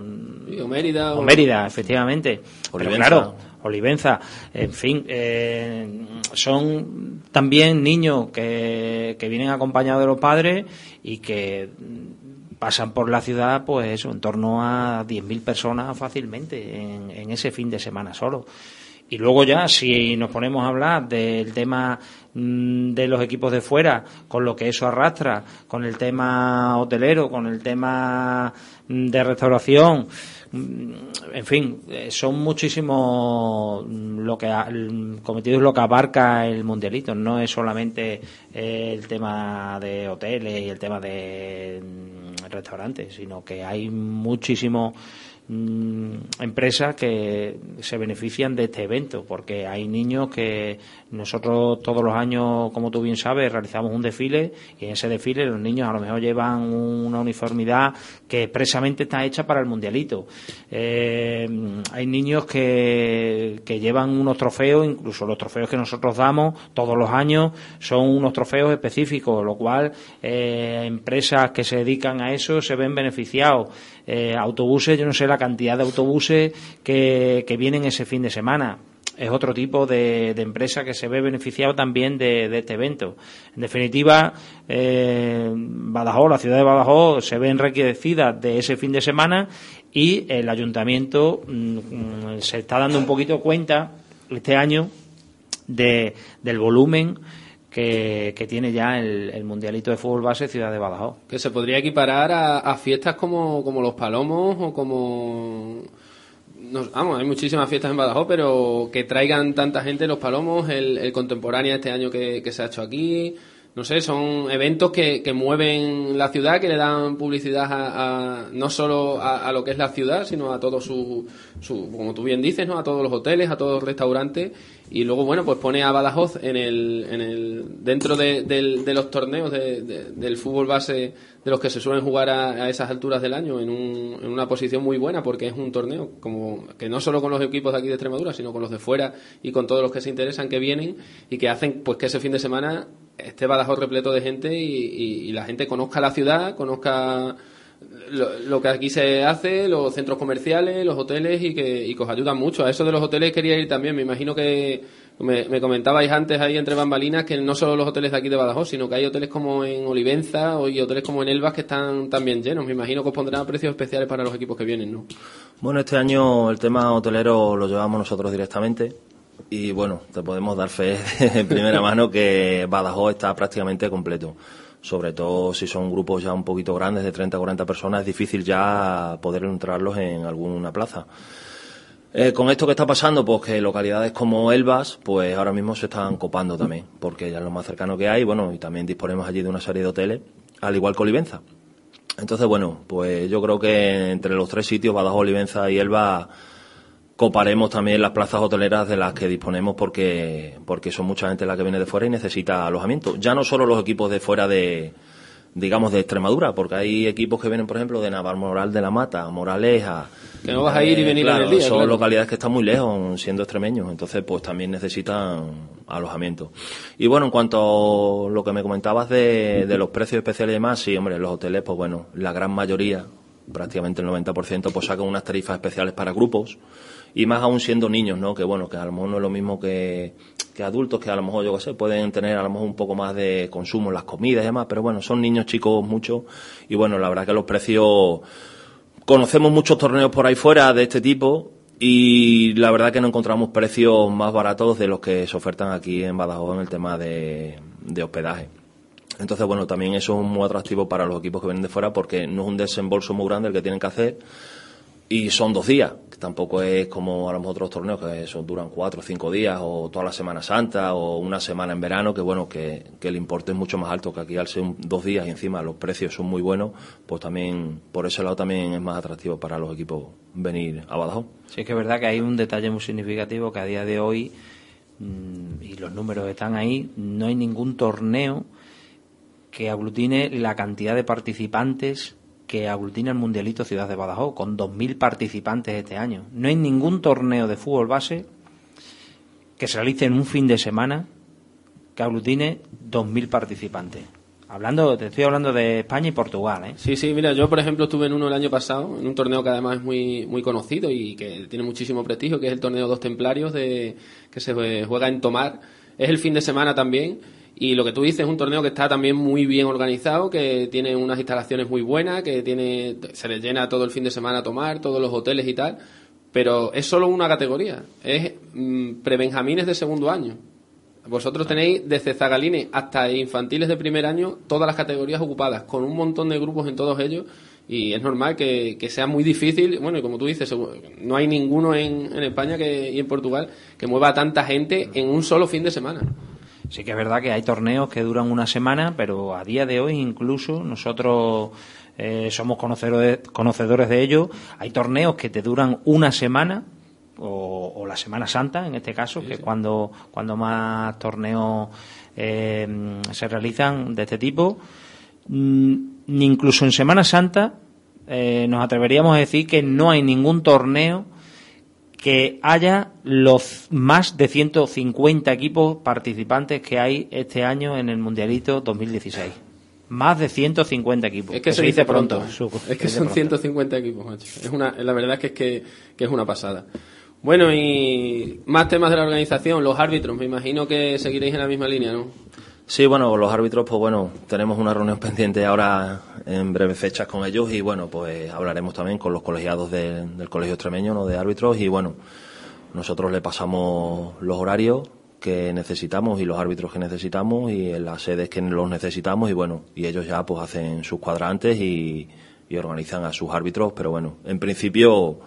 o Mérida o Mérida, efectivamente. Pero Olivenza. claro, Olivenza, en fin, eh, son también niños que, que vienen acompañados de los padres y que mm, pasan por la ciudad, pues en torno a 10.000 personas fácilmente en, en ese fin de semana solo. Y luego ya, si nos ponemos a hablar del tema mm, de los equipos de fuera, con lo que eso arrastra, con el tema hotelero, con el tema mm, de restauración, mm, en fin, eh, son muchísimos lo que ha- el cometido es lo que abarca el mundialito, no es solamente eh, el tema de hoteles y el tema de restaurantes, sino que hay muchísimos mm, empresas que se benefician de este evento porque hay niños que nosotros todos los años como tú bien sabes realizamos un desfile y en ese desfile los niños a lo mejor llevan una uniformidad que expresamente está hecha para el mundialito Eh, hay niños que, que llevan unos trofeos incluso los trofeos que nosotros damos todos los años son unos trofeos específicos lo cual eh, empresas que se dedican a eso se ven beneficiados eh, autobuses, yo no sé la cantidad de autobuses que, que vienen ese fin de semana. Es otro tipo de, de empresa que se ve beneficiado también de, de este evento. En definitiva, eh, Badajoz, la ciudad de Badajoz, se ve enriquecida de ese fin de semana y el ayuntamiento mm, mm, se está dando un poquito cuenta este año de, del volumen que, que tiene ya el, Mundialito de Fútbol Base Ciudad de Badajoz. que se podría equiparar a, a fiestas como, como los Palomos o como... no- vamos, hay muchísimas fiestas en Badajoz, pero que traigan tanta gente los Palomos, el, el contemporáneo este año que, que se ha hecho aquí, no sé, son eventos que, que mueven la ciudad, que le dan publicidad a, a- no solo a, a lo que es la ciudad, sino a todo su, su, como tú bien dices, ¿no? a todos los hoteles, a todos los restaurantes, y luego, bueno, pues pone a Badajoz en el, en el, dentro de, del- de los torneos de- de- del fútbol base de los que se suelen jugar a, a esas alturas del año en, un- en una posición muy buena porque es un torneo como que no solo con los equipos de aquí de Extremadura sino con los de fuera y con todos los que se interesan que vienen y que hacen pues que ese fin de semana esté Badajoz repleto de gente y, y- y la gente conozca la ciudad conozca lo, que aquí se hace, los centros comerciales, los hoteles y que, y que os ayudan mucho. A eso de los hoteles quería ir también. Me imagino que me, me comentabais antes ahí entre bambalinas que no solo los hoteles de aquí de Badajoz, sino que hay hoteles como en Olivenza o- y hoteles como en Elvas que están también llenos. Me imagino que os pondrán precios especiales para los equipos que vienen, ¿no? Bueno, este año el tema hotelero lo llevamos nosotros directamente y bueno, te podemos dar fe de primera mano que Badajoz está prácticamente completo. Sobre todo si son grupos ya un poquito grandes, de 30 o 40 personas, es difícil ya poder entrarlos en alguna plaza. Eh, con esto que está pasando, pues que localidades como Elvas, pues ahora mismo se están copando también, porque ya es lo más cercano que hay, bueno, y también disponemos allí de una serie de hoteles, al igual que Olivenza. Entonces, bueno, pues yo creo que entre los tres sitios, Badajoz, Olivenza y Elba, coparemos también las plazas hoteleras de las que disponemos porque, porque son mucha gente la que viene de fuera y necesita alojamiento. Ya no solo los equipos de fuera de, digamos, de Extremadura, porque hay equipos que vienen, por ejemplo, de Navarmoral de la Mata, Moraleja. Que no vas a ir y venir en claro, el día, Son claro. localidades que están muy lejos, siendo extremeños, entonces pues también necesitan alojamiento. Y bueno, en cuanto a lo que me comentabas de, de los precios especiales y demás, sí, hombre, los hoteles, pues bueno, la gran mayoría, prácticamente el 90%, pues sacan unas tarifas especiales para grupos, y más aún siendo niños, ¿no? Que bueno, que a lo mejor no es lo mismo que, que adultos, que a lo mejor, yo qué sé, pueden tener a lo mejor un poco más de consumo en las comidas y demás, pero bueno, son niños chicos mucho, y bueno, la verdad que los precios, conocemos muchos torneos por ahí fuera de este tipo, y la verdad que no encontramos precios más baratos de los que se ofertan aquí en Badajoz en el tema de, de hospedaje. Entonces, bueno, también eso es muy atractivo para los equipos que vienen de fuera porque no es un desembolso muy grande el que tienen que hacer y son dos días, tampoco es como a los otros torneos que son, duran cuatro o cinco días o toda la Semana Santa o una semana en verano, que bueno, que, el importe es mucho más alto que aquí al ser dos días y encima los precios son muy buenos, pues también por ese lado también es más atractivo para los equipos venir a Badajoz. Sí, es que es verdad que hay un detalle muy significativo que a día de hoy, mm, y los números están ahí, no hay ningún torneo que aglutine la cantidad de participantes que aglutina el Mundialito Ciudad de Badajoz, con 2.000 participantes este año. No hay ningún torneo de fútbol base que se realice en un fin de semana que aglutine 2.000 participantes. Hablando, te estoy hablando de España y Portugal, ¿eh? Sí, sí, mira, yo por ejemplo estuve en uno el año pasado, en un torneo que además es muy, muy conocido y que tiene muchísimo prestigio, que es el torneo Dos Templarios de, que se juega en Tomar. Es el fin de semana también y lo que tú dices es un torneo que está también muy bien organizado, que tiene unas instalaciones muy buenas, que tiene se le llena todo el fin de semana a tomar, todos los hoteles y tal, pero es solo una categoría, es mm, prebenjamines de segundo año. Vosotros tenéis desde zagalines hasta infantiles de primer año todas las categorías ocupadas, con un montón de grupos en todos ellos, y es normal que, sea muy difícil, bueno, y como tú dices, no hay ninguno en, en España que, y en Portugal que mueva a tanta gente en un solo fin de semana. Sí que es verdad que hay torneos que duran una semana, pero a día de hoy incluso nosotros eh, somos conocedores, conocedores de ello. Hay torneos que te duran una semana, o, la Semana Santa en este caso, que es cuando, cuando más torneos eh, se realizan de este tipo. Mm, ni incluso en Semana Santa eh, nos atreveríamos a decir que no hay ningún torneo que haya los más de 150 equipos participantes que hay este año en el Mundialito 2016. Más de 150 equipos. Es que, se, dice pronto. es que son 150 equipos, macho. Es una, la verdad es que, es que, que es una pasada. Bueno, y más temas de la organización, los árbitros. Me imagino que seguiréis en la misma línea, ¿no? Sí, bueno, los árbitros, pues bueno, tenemos una reunión pendiente ahora en breves fechas con ellos y bueno, pues hablaremos también con los colegiados del Colegio Extremeño, ¿no? De árbitros y bueno, nosotros le pasamos los horarios que necesitamos y los árbitros que necesitamos y las sedes que los necesitamos y bueno, y ellos ya pues hacen sus cuadrantes y, y organizan a sus árbitros, pero bueno, en principio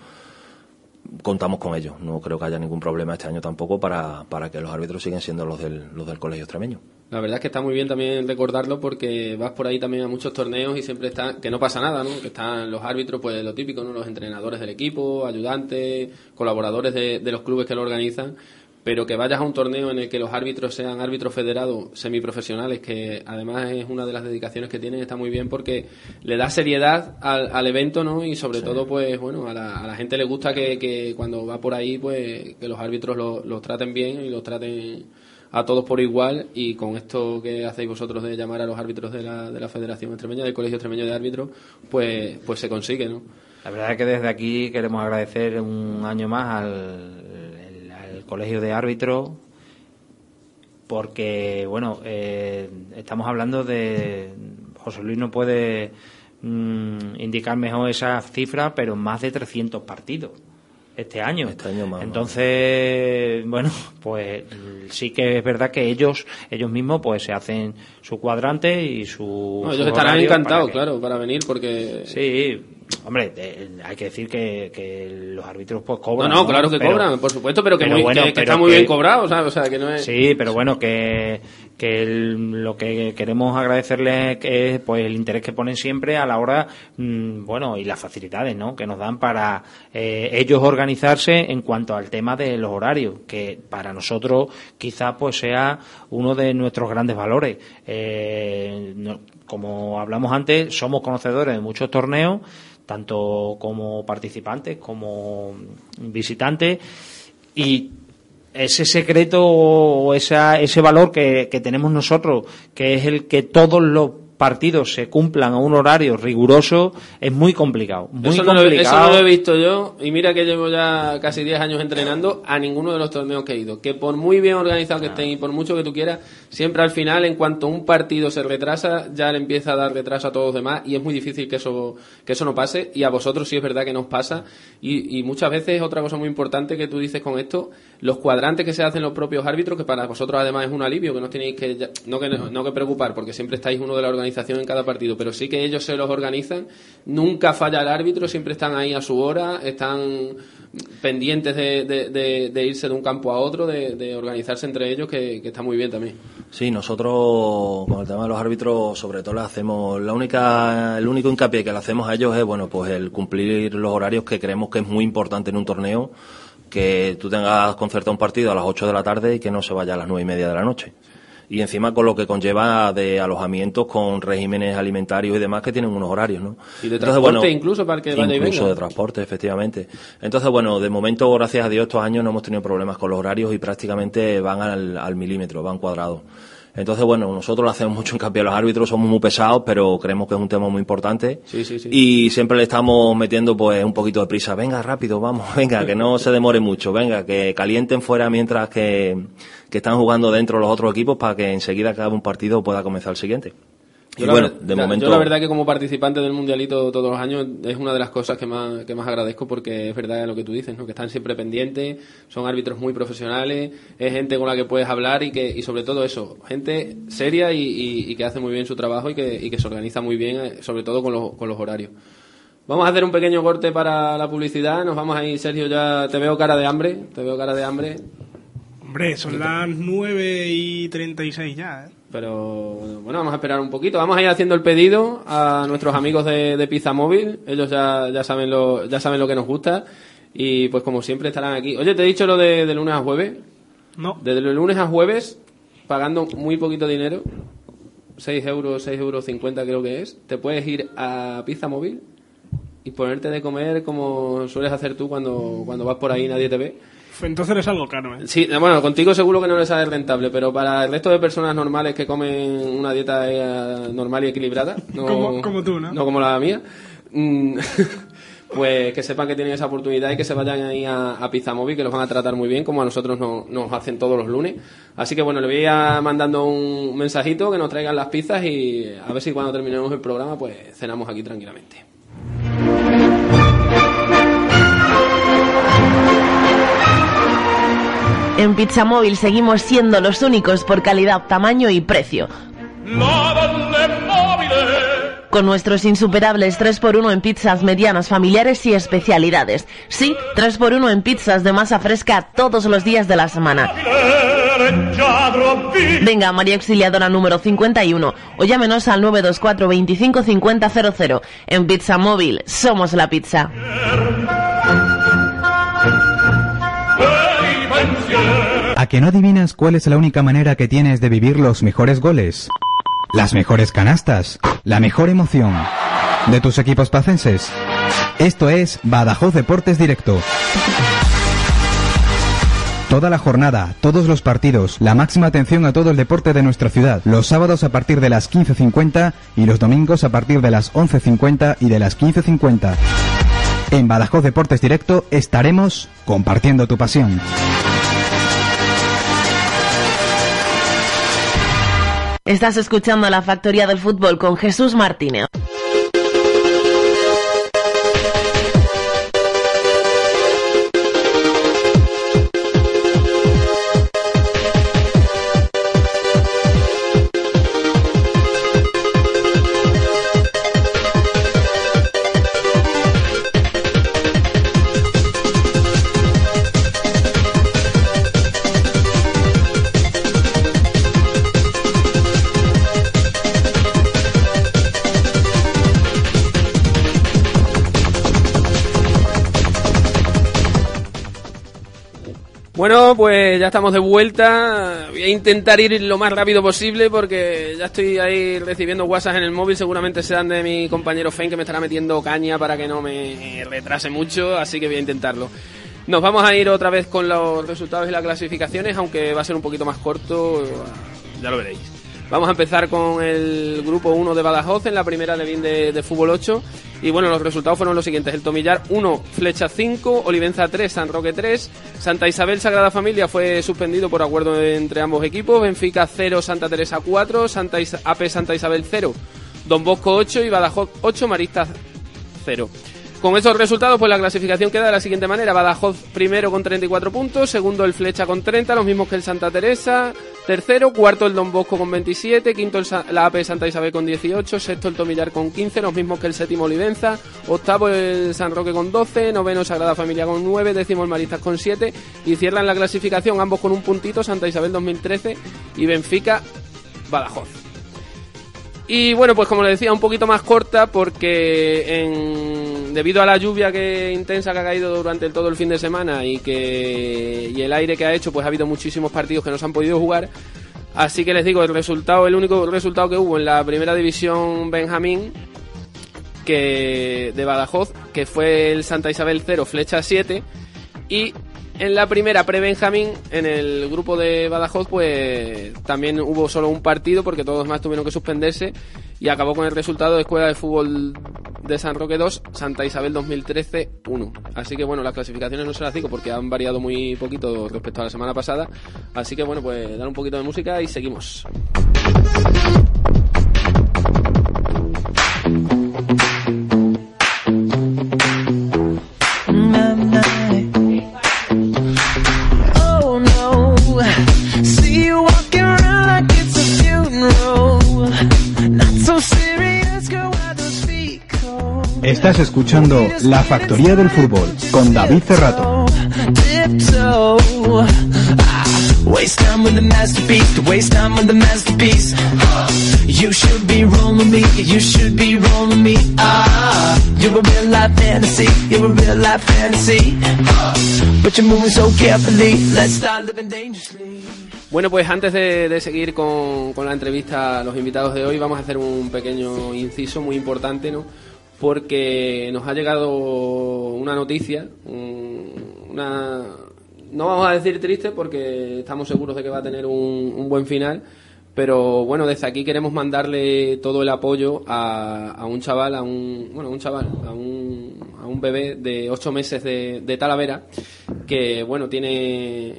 contamos con ellos. No creo que haya ningún problema este año tampoco para, para que los árbitros sigan siendo los del, los del colegio extremeño. La verdad es que está muy bien también recordarlo porque vas por ahí también a muchos torneos y siempre está, que no pasa nada, ¿no? Que están los árbitros, pues lo típico, ¿no? Los entrenadores del equipo, ayudantes, colaboradores de, de los clubes que lo organizan pero que vayas a un torneo en el que los árbitros sean árbitros federados semiprofesionales, que además es una de las dedicaciones que tienen, está muy bien porque le da seriedad al, al evento, ¿no? Y sobre todo, pues bueno, a la, a la, gente le gusta que, que, cuando va por ahí, pues que los árbitros los traten bien y los traten a todos por igual y con esto que hacéis vosotros de llamar a los árbitros de la, de la Federación Extremeña, del Colegio Extremeño de Árbitros, pues, pues se consigue, ¿no? La verdad es que desde aquí queremos agradecer un año más al Colegio de Árbitros porque, bueno, eh, estamos hablando de... José Luis no puede mm, indicar mejor esa cifra, pero más de 300 partidos este año. Este año más. Entonces, bueno, pues sí que es verdad que ellos ellos mismos pues se hacen su cuadrante y su... ellos estarán encantados, claro, para venir porque... Sí, Hombre, hay que decir que, que, los árbitros pues cobran. No, no, claro que cobran, por supuesto, pero que, está muy bien cobrado, O sea, que no es... Sí, pero bueno, que, que lo que queremos agradecerles es pues el interés que ponen siempre a la hora, mm, bueno, y las facilidades, ¿no? Que nos dan para eh, ellos organizarse en cuanto al tema de los horarios, que para nosotros quizás pues sea uno de nuestros grandes valores. Eh, como hablamos antes, somos conocedores de muchos torneos tanto como participantes como visitantes. Y ese secreto o esa, ese valor que, tenemos nosotros, que es el que todos los partidos se cumplan a un horario riguroso es muy complicado. Muy eso, no lo, complicado. eso no lo he visto yo. Y mira que llevo ya casi 10 años entrenando a ninguno de los torneos que he ido. Que por muy bien organizado que estén y por mucho que tú quieras, siempre al final, en cuanto un partido se retrasa, ya le empieza a dar retraso a todos los demás. Y es muy difícil que eso, que eso no pase. Y a vosotros sí es verdad que nos pasa. Y, y muchas veces otra cosa muy importante que tú dices con esto, los cuadrantes que se hacen los propios árbitros, que para vosotros además es un alivio, que no tenéis que, no que, no que preocupar, porque siempre estáis uno de la organización en cada partido, pero sí que ellos se los organizan, nunca falla el árbitro, siempre están ahí a su hora, están pendientes de, de- de- de irse de un campo a otro, de, organizarse entre ellos, que, que está muy bien también. Sí, nosotros con el tema de los árbitros, sobre todo le hacemos, la única, el único hincapié que le hacemos a ellos es, bueno, pues el cumplir los horarios que creemos que es muy importante en un torneo, que tú tengas concertado un partido a las 8 de la tarde y que no se vaya a las nueve y media de la noche. Y encima con lo que conlleva de alojamientos con regímenes alimentarios y demás que tienen unos horarios, ¿no? Y de Entonces, transporte bueno, incluso para que vaya y Incluso venga. de transporte, efectivamente. Entonces, bueno, de momento, gracias a Dios, estos años no hemos tenido problemas con los horarios y prácticamente van al, al milímetro, van cuadrados. Entonces, bueno, nosotros le hacemos mucho hincapié a los árbitros, somos muy pesados, pero creemos que es un tema muy importante. Sí, sí, sí. Y siempre le estamos metiendo pues un poquito de prisa. Venga, rápido, vamos, venga, que no se demore mucho, venga, que calienten fuera mientras que, que están jugando dentro los otros equipos para que enseguida acabe un partido pueda comenzar el siguiente. Yo la bueno, ver- de la- momento... Yo la verdad que como participante del Mundialito todos los años es una de las cosas que más, que más agradezco porque es verdad lo que tú dices, ¿no? que están siempre pendientes, son árbitros muy profesionales, es gente con la que puedes hablar y que y sobre todo eso, gente seria y, y- y que hace muy bien su trabajo y que, y que se organiza muy bien, eh, sobre todo con los, con los horarios. Vamos a hacer un pequeño corte para la publicidad, nos vamos a ir, Sergio, ya te veo cara de hambre, te veo cara de hambre, Hombre, son las 9 y 36 ya, ¿eh? Pero bueno, vamos a esperar un poquito. Vamos a ir haciendo el pedido a nuestros amigos de, de Pizza Móvil. Ellos ya, ya saben lo, ya saben lo que nos gusta. Y pues como siempre estarán aquí. Oye, te he dicho lo de, de lunes a jueves. No. Desde el lunes a jueves, pagando muy poquito dinero, 6 euros, 6 euros 50 creo que es, te puedes ir a Pizza Móvil y ponerte de comer como sueles hacer tú cuando, cuando vas por ahí y nadie te ve. Entonces eres algo caro, ¿eh? Sí, bueno, contigo seguro que no les sale rentable, pero para el resto de personas normales que comen una dieta eh, normal y equilibrada, no, Como- como tú, ¿no? No como la mía, mm, pues que sepan que tienen esa oportunidad y que se vayan ahí a, a Pizza Móvil, que los van a tratar muy bien, como a nosotros no- nos hacen todos los lunes. Así que bueno, le voy a mandando un mensajito que nos traigan las pizzas y a ver si cuando terminemos el programa, pues cenamos aquí tranquilamente. En Pizza Móvil seguimos siendo los únicos por calidad, tamaño y precio. Con nuestros insuperables 3x1 en pizzas medianas, familiares y especialidades. Sí, 3x1 en pizzas de masa fresca todos los días de la semana. Venga, María Auxiliadora número 51 o llámenos al 924 25 50 00. En Pizza Móvil somos la pizza. ¿A que no adivinas cuál es la única manera que tienes de vivir los mejores goles? Las mejores canastas, la mejor emoción de tus equipos pacenses. Esto es Badajoz Deportes Directo. Toda la jornada, todos los partidos, la máxima atención a todo el deporte de nuestra ciudad. Los sábados a partir de las 15.50 y los domingos a partir de las 11.50 y de las 15.50. En Badajoz Deportes Directo estaremos compartiendo tu pasión. Estás escuchando la Factoría del Fútbol con Jesús Martínez. Bueno, pues ya estamos de vuelta. Voy a intentar ir lo más rápido posible porque ya estoy ahí recibiendo WhatsApp en el móvil. Seguramente sean de mi compañero Fen que me estará metiendo caña para que no me retrase mucho, así que voy a intentarlo. Nos vamos a ir otra vez con los resultados y las clasificaciones, aunque va a ser un poquito más corto, ya lo veréis. Vamos a empezar con el grupo 1 de Badajoz en la primera Levín de, de Fútbol 8. Y bueno, los resultados fueron los siguientes. El Tomillar 1, Flecha 5, Olivenza 3, San Roque 3. Santa Isabel Sagrada Familia fue suspendido por acuerdo entre ambos equipos. Benfica 0, Santa Teresa 4, Santa Is- AP Santa Isabel 0, Don Bosco 8 y Badajoz 8, Maristas 0. Con estos resultados, pues la clasificación queda de la siguiente manera. Badajoz primero con 34 puntos, segundo el Flecha con 30, los mismos que el Santa Teresa, tercero, cuarto el Don Bosco con 27, quinto el la AP Santa Isabel con 18, sexto el Tomillar con 15, los mismos que el séptimo Olivenza, octavo el San Roque con 12, noveno Sagrada Familia con 9, décimo el Maristas con 7 y cierran la clasificación ambos con un puntito, Santa Isabel 2013 y Benfica Badajoz. Y bueno, pues como les decía, un poquito más corta porque en, debido a la lluvia que intensa que ha caído durante todo el fin de semana y que y el aire que ha hecho, pues ha habido muchísimos partidos que no se han podido jugar. Así que les digo, el resultado, el único resultado que hubo en la primera división Benjamín que de Badajoz, que fue el Santa Isabel 0, Flecha 7 y en la primera pre-Benjamín, en el grupo de Badajoz, pues también hubo solo un partido porque todos los demás tuvieron que suspenderse y acabó con el resultado de Escuela de Fútbol de San Roque 2, Santa Isabel 2013 1. Así que bueno, las clasificaciones no se las digo porque han variado muy poquito respecto a la semana pasada. Así que bueno, pues dar un poquito de música y seguimos. Estás escuchando La Factoría del Fútbol con David Cerrato. Tiptoe. Waste time with the masterpiece, to waste time with the masterpiece. You should be rolling me, you should be rolling me. Ah, you're a real life fantasy, you're a real life fantasy. But you're moving so carefully, let's start living dangerously. Bueno, pues antes de, de seguir con, con la entrevista a los invitados de hoy, vamos a hacer un pequeño inciso muy importante, ¿no? Porque nos ha llegado una noticia, un- una... No vamos a decir triste porque estamos seguros de que va a tener un, buen final, pero bueno, desde aquí queremos mandarle todo el apoyo a, un chaval, a un, bueno, un chaval, a un, a un bebé de ocho meses de, Talavera, que bueno, tiene,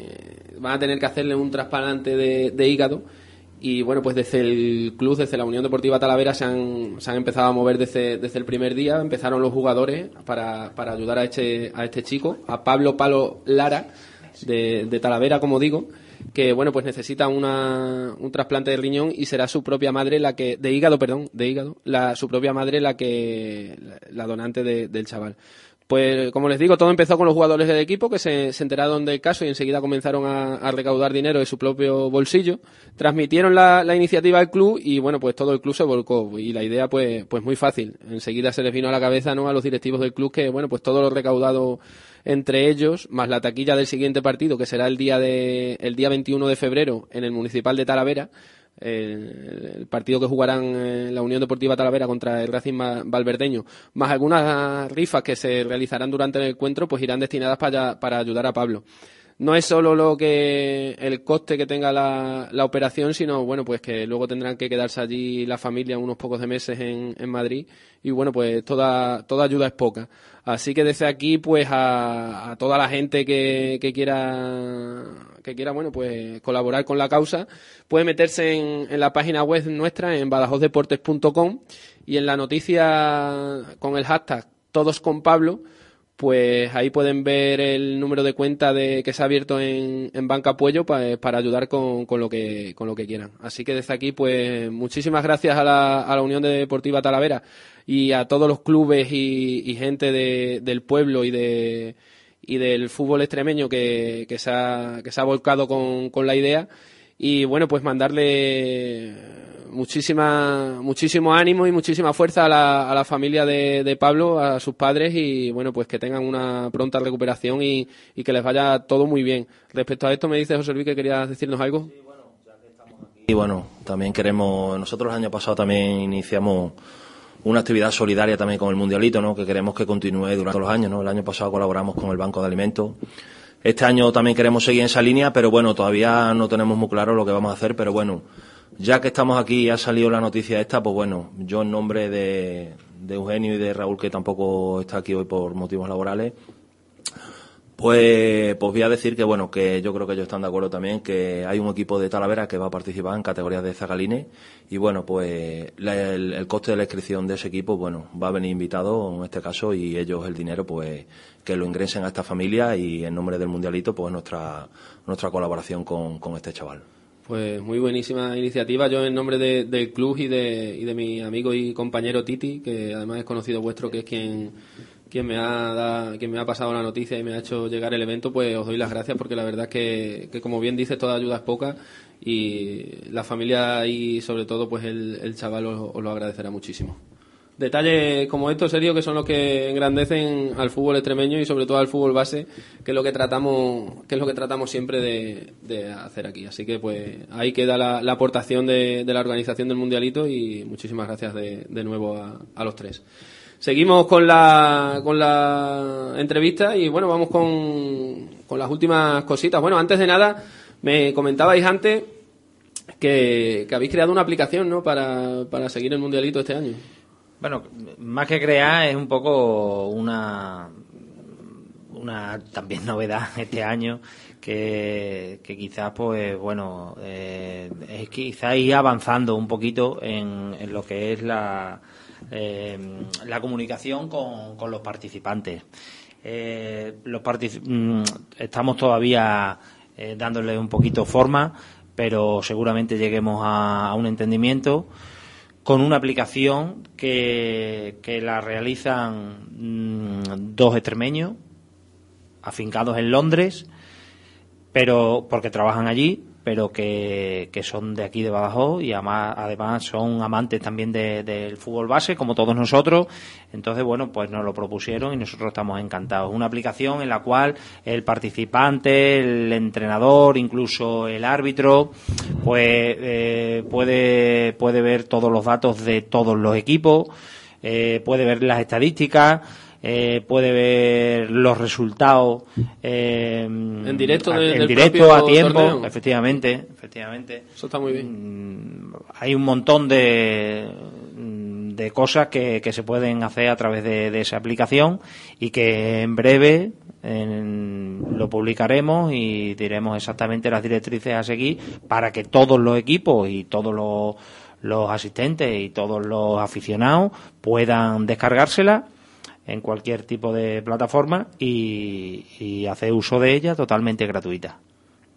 van a tener que hacerle un trasplante de hígado. Y bueno, pues desde el club, desde la Unión Deportiva Talavera, se han, se han empezado a mover desde, desde el primer día. Empezaron los jugadores para, para ayudar a este, a este chico, a Pablo Palo Lara, de, de Talavera, como digo, que bueno, pues necesita una, un trasplante de riñón y será su propia madre la que, de hígado, perdón, de hígado, la, su propia madre la que, la, donante de- del chaval. Pues como les digo, todo empezó con los jugadores del equipo que se, enteraron del caso y enseguida comenzaron a, a recaudar dinero de su propio bolsillo. Transmitieron la, la iniciativa al club y bueno, pues todo el club se volcó. Y la idea pues, pues muy fácil. Enseguida se les vino a la cabeza ¿no? a los directivos del club que bueno, pues todo lo recaudado entre ellos, más la taquilla del siguiente partido, que será el día de, el día 21 de febrero en el Municipal de Talavera, el, partido que jugarán eh, la Unión Deportiva Talavera contra el Racing Valverdeño, más algunas rifas que se realizarán durante el encuentro, pues irán destinadas para, para ayudar a Pablo. No es solo lo que el coste que tenga la, la operación, sino bueno, pues que luego tendrán que quedarse allí la familia unos pocos de meses en, en Madrid y bueno, pues toda, toda ayuda es poca. Así que desde aquí, pues a, a toda la gente que, que quiera que quiera, bueno, pues colaborar con la causa, puede meterse en, en la página web nuestra, en badajosdeportes.com y en la noticia con el hashtag Todos con Pablo, pues ahí pueden ver el número de cuenta de, que se ha abierto en, en Banca Puello pa- para ayudar con, con lo que, con lo que quieran. Así que desde aquí, pues muchísimas gracias a la, a la Unión Deportiva Talavera y a todos los clubes y, y gente de- del pueblo y de y del fútbol extremeño que, que, se, ha, que se ha volcado con, con la idea y bueno pues mandarle muchísima muchísimo ánimo y muchísima fuerza a la, a la familia de, de Pablo a sus padres y bueno pues que tengan una pronta recuperación y, y que les vaya todo muy bien respecto a esto me dice José Luis que querías decirnos algo Y bueno, también queremos, nosotros el año pasado también iniciamos una actividad solidaria también con el Mundialito, ¿no? Que queremos que continúe durante los años, ¿no? El año pasado colaboramos con el Banco de Alimentos. Este año también queremos seguir en esa línea, pero bueno, todavía no tenemos muy claro lo que vamos a hacer, pero bueno, Ya que estamos aquí y ha salido la noticia esta, pues bueno, yo en nombre de, Eugenio y de Raúl, que tampoco está aquí hoy por motivos laborales, pues, pues voy a decir que bueno, que yo creo que ellos están de acuerdo también, que hay un equipo de Talavera que va a participar en categorías de Zagalines y bueno, pues el, coste de la inscripción de ese equipo, bueno, va a venir invitado en este caso y ellos el dinero pues que lo ingresen a esta familia y en nombre del Mundialito pues nuestra, nuestra colaboración con este chaval. Pues muy buenísima iniciativa. Yo en nombre de- del club y de, y de mi amigo y compañero Titi, que además es conocido vuestro, que es quien, quien, me ha da- quien me ha pasado la noticia y me ha hecho llegar el evento, pues os doy las gracias porque la verdad es que, que como bien dices, toda ayuda es poca y la familia y sobre todo pues el, chaval os, os lo agradecerá muchísimo. Detalles como estos, serio, que son los que engrandecen al fútbol extremeño y sobre todo al fútbol base, que es lo que tratamos, que es lo que tratamos siempre de, de hacer aquí. Así que pues ahí queda la, aportación de, la organización del mundialito y muchísimas gracias de, de nuevo a, los tres. Seguimos con la, con la entrevista y bueno, vamos con, con las últimas cositas. Bueno, antes de nada, me comentabais antes que, que habéis creado una aplicación, ¿no? Para, para seguir el mundialito este año. Bueno, más que crear es un poco una una también novedad este año que, que quizás pues bueno eh, es quizás ir avanzando un poquito en, en lo que es la eh, la comunicación con, con los participantes. Eh, los partic- mm, estamos todavía eh, dándole un poquito forma pero seguramente lleguemos a, a un entendimiento con una aplicación que, que la realizan mm, dos extremeños afincados en Londres, pero porque trabajan allí, pero que, que son de aquí de Badajoz y ama- además son amantes también de- del fútbol base, como todos nosotros. Entonces, bueno, pues nos lo propusieron y nosotros estamos encantados. Una aplicación en la cual el participante, el entrenador, incluso el árbitro, pues eh, puede, puede ver todos los datos de todos los equipos, eh, puede ver las estadísticas, eh, puede ver los resultados eh, En directo a- de- en del directo a tiempo, torneo. efectivamente, efectivamente. Eso está muy bien. Hay un montón de de cosas que, que se pueden hacer a través de, de esa aplicación y que en breve en- lo publicaremos y diremos exactamente las directrices a seguir para que todos los equipos y todos los, los asistentes y todos los aficionados puedan descargársela en cualquier tipo de plataforma y, y hacer uso de ella totalmente gratuita.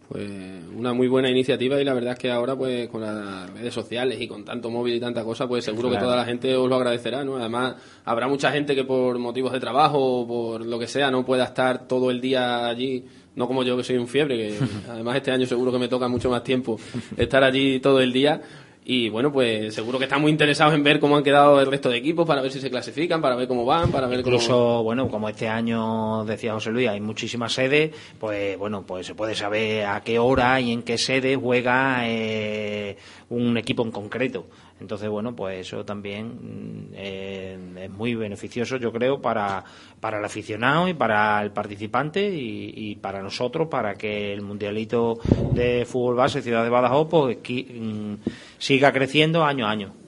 Pues una muy buena iniciativa y la verdad es que ahora pues con las redes sociales y con tanto móvil y tanta cosa pues seguro que toda la gente os lo agradecerá, ¿no? Además habrá mucha gente que por motivos de trabajo o por lo que sea no pueda estar todo el día allí, no como yo que soy un fiebre, que además este año seguro que me toca mucho más tiempo estar allí todo el día y bueno pues seguro que están muy interesados en ver cómo han quedado el resto de equipos para ver si se clasifican, para ver cómo van, para ver cómo... Incluso, bueno, como este año decía José Luis, hay muchísimas sedes, pues bueno, pues se puede saber a qué hora y en qué sede juega eh, un equipo en concreto. Entonces, bueno, pues eso también mm, eh, es muy beneficioso, yo creo, para, para el aficionado y para el participante y, y para nosotros, para que el Mundialito de Fútbol Base Ciudad de Badajoz pues, mm, siga creciendo año a año.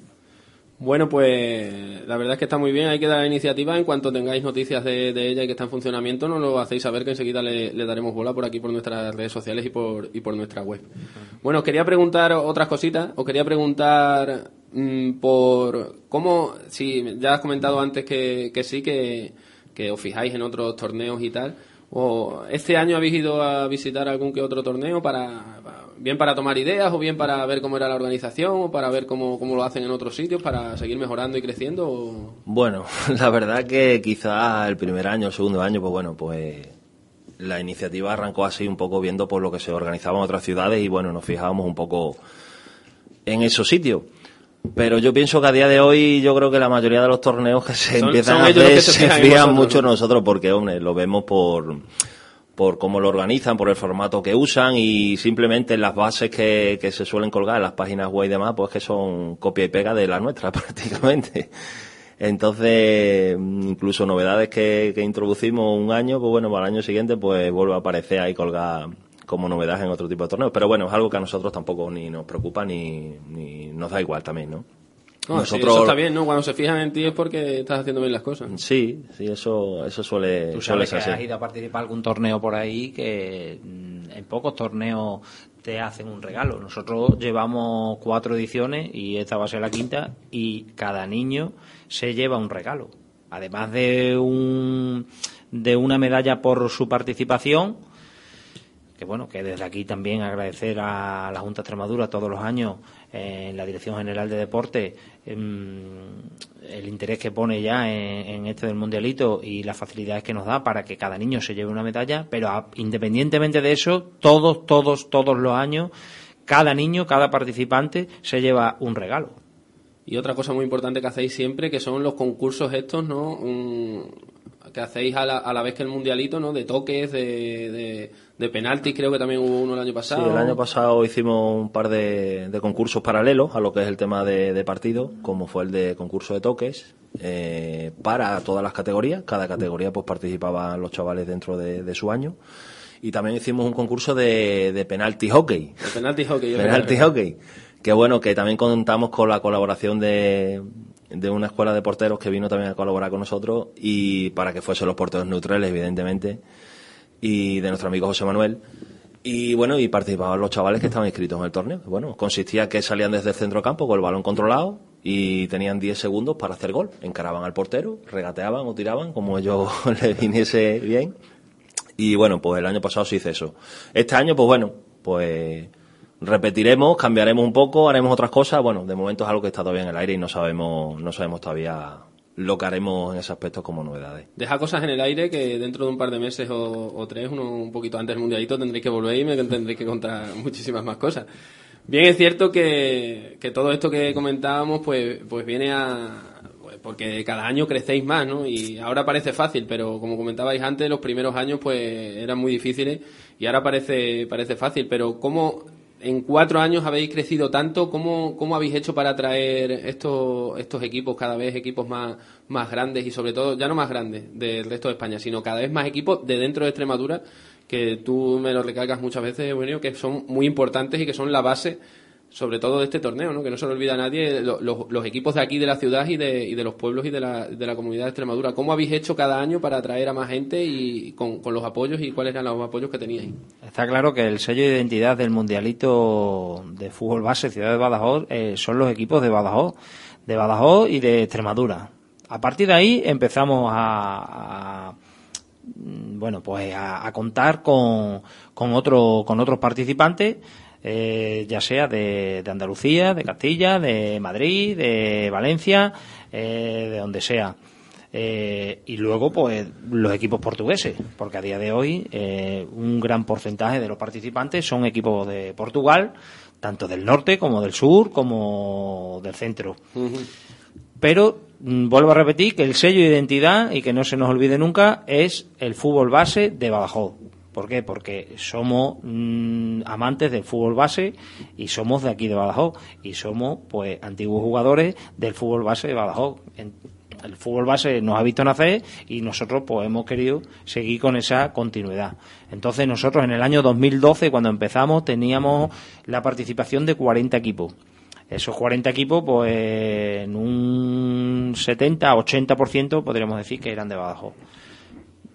Bueno, pues la verdad es que está muy bien, hay que dar la iniciativa. En cuanto tengáis noticias de, de ella y que está en funcionamiento, nos lo hacéis saber que enseguida le, daremos bola por aquí, por nuestras redes sociales y por, y por nuestra web. Bueno, os quería preguntar otras cositas. Os quería preguntar mm, por cómo, si ya has comentado antes que, que sí, que, que os fijáis en otros torneos y tal. O este año habéis ido a visitar algún que otro torneo para- bien para tomar ideas o bien para ver cómo era la organización o para ver cómo, cómo lo hacen en otros sitios para seguir mejorando y creciendo o- Bueno, la verdad que quizás el primer año, el segundo año, pues bueno, pues la iniciativa arrancó así un poco viendo por lo que se organizaba en otras ciudades y bueno, nos fijábamos un poco en esos sitios. Pero yo pienso que a día de hoy yo creo que la mayoría de los torneos que se Son- empiezan son a hacer se se mucho nosotros porque, hombre, lo vemos por por cómo lo organizan, por el formato que usan y simplemente las bases que, que se suelen colgar en las páginas web y demás, pues que son copia y pega de las nuestras prácticamente. Entonces, incluso novedades que, que introducimos un año, pues bueno, para el año siguiente pues vuelve a aparecer ahí colgar como novedad en otro tipo de torneos. Pero bueno, es algo que a nosotros tampoco ni nos preocupa ni, ni nos da igual también, ¿no? No, sí, eso está bien, ¿no? Cuando se fijan en ti es porque estás haciendo bien las cosas. Sí, sí, eso, eso suele, Tú suele sabes que ser has ido a participar en algún torneo por ahí que mm, en pocos torneos te hacen un regalo. Nosotros llevamos cuatro ediciones y esta va a ser la quinta y cada niño se lleva un regalo. Además de un de una medalla por su participación, que bueno, que desde aquí también agradecer a la Junta de Extremadura todos los años eh, en la Dirección General de Deporte em, el interés que pone ya en, en este del mundialito y las facilidades que nos da para que cada niño se lleve una medalla, pero independientemente de eso, todos, todos, todos los años, cada niño, cada participante se lleva un regalo. Y otra cosa muy importante que hacéis siempre, que son los concursos estos, ¿no? Que hacéis a la, a la vez que el mundialito, ¿no? De toques, de, de, de penaltis, creo que también hubo uno el año pasado. Sí, el año pasado hicimos un par de, de concursos paralelos a lo que es el tema de, de partido, como fue el de concurso de toques, eh, para todas las categorías. Cada categoría pues participaban los chavales dentro de, de su año. Y también hicimos un concurso de, de penalti hockey. De penalti hockey. Penalti hockey. Que bueno, que también contamos con la colaboración de, de una escuela de porteros que vino también a colaborar con nosotros y para que fuesen los porteros neutrales, evidentemente, y de nuestro amigo José Manuel. Y bueno, y participaban los chavales que estaban inscritos en el torneo. Bueno, consistía que salían desde el centro campo con el balón controlado y tenían 10 segundos para hacer gol. Encaraban al portero, regateaban o tiraban como ellos les viniese bien. Y bueno, pues el año pasado se hizo eso. Este año, pues bueno, pues repetiremos, cambiaremos un poco, haremos otras cosas. Bueno, de momento es algo que está todavía en el aire y no sabemos, no sabemos todavía lo que haremos en ese aspecto como novedades. Deja cosas en el aire que dentro de un par de meses o, o tres, uno un poquito antes del mundialito, tendréis que volver y me tendréis que contar muchísimas más cosas. Bien es cierto que, que todo esto que comentábamos pues, pues viene a... pues porque cada año crecéis más, ¿no? Y ahora parece fácil, pero como comentabais antes, los primeros años pues eran muy difíciles y ahora parece, parece fácil. Pero ¿cómo en cuatro años habéis crecido tanto? ¿Cómo, cómo habéis hecho para traer estos, estos equipos, cada vez equipos más, más grandes y sobre todo, ya no más grandes del resto de España, sino cada vez más equipos de dentro de Extremadura que tú me lo recalcas muchas veces, Eugenio, que son muy importantes y que son la base, sobre todo de este torneo, ¿no? que no se lo olvida nadie, lo- lo- los equipos de aquí, de la ciudad y de, los pueblos y de la, de la comunidad de Extremadura. ¿Cómo habéis hecho cada año para atraer a más gente y con, los apoyos y cuáles eran los apoyos que teníais? Está claro que el sello de identidad del mundialito de fútbol base Ciudad de Badajoz eh, son los equipos de Badajoz, de Badajoz y de Extremadura. A partir de ahí empezamos a, a, mm, bueno, pues a, a contar con, con, otro, con otros participantes, eh, ya sea de, de Andalucía, de Castilla, de Madrid, de Valencia, eh, de donde sea. Eh, y luego, pues, los equipos portugueses, porque a día de hoy eh, un gran porcentaje de los participantes son equipos de Portugal, tanto del norte como del sur, como del centro. Pero mm, vuelvo a repetir que el sello de identidad, y que no se nos olvide nunca, es el fútbol base de Badajoz. ¿Por qué? Porque somos mm, amantes del fútbol base y somos de aquí de Badajoz. Y somos, pues, antiguos jugadores del fútbol base de Badajoz. En- el fútbol base nos ha visto nacer y nosotros, pues, hemos querido seguir con esa continuidad. Entonces, nosotros en el año 2012, cuando empezamos, teníamos la participación de 40 equipos. Esos 40 equipos, pues en un 70-80% podríamos decir que eran de Badajoz.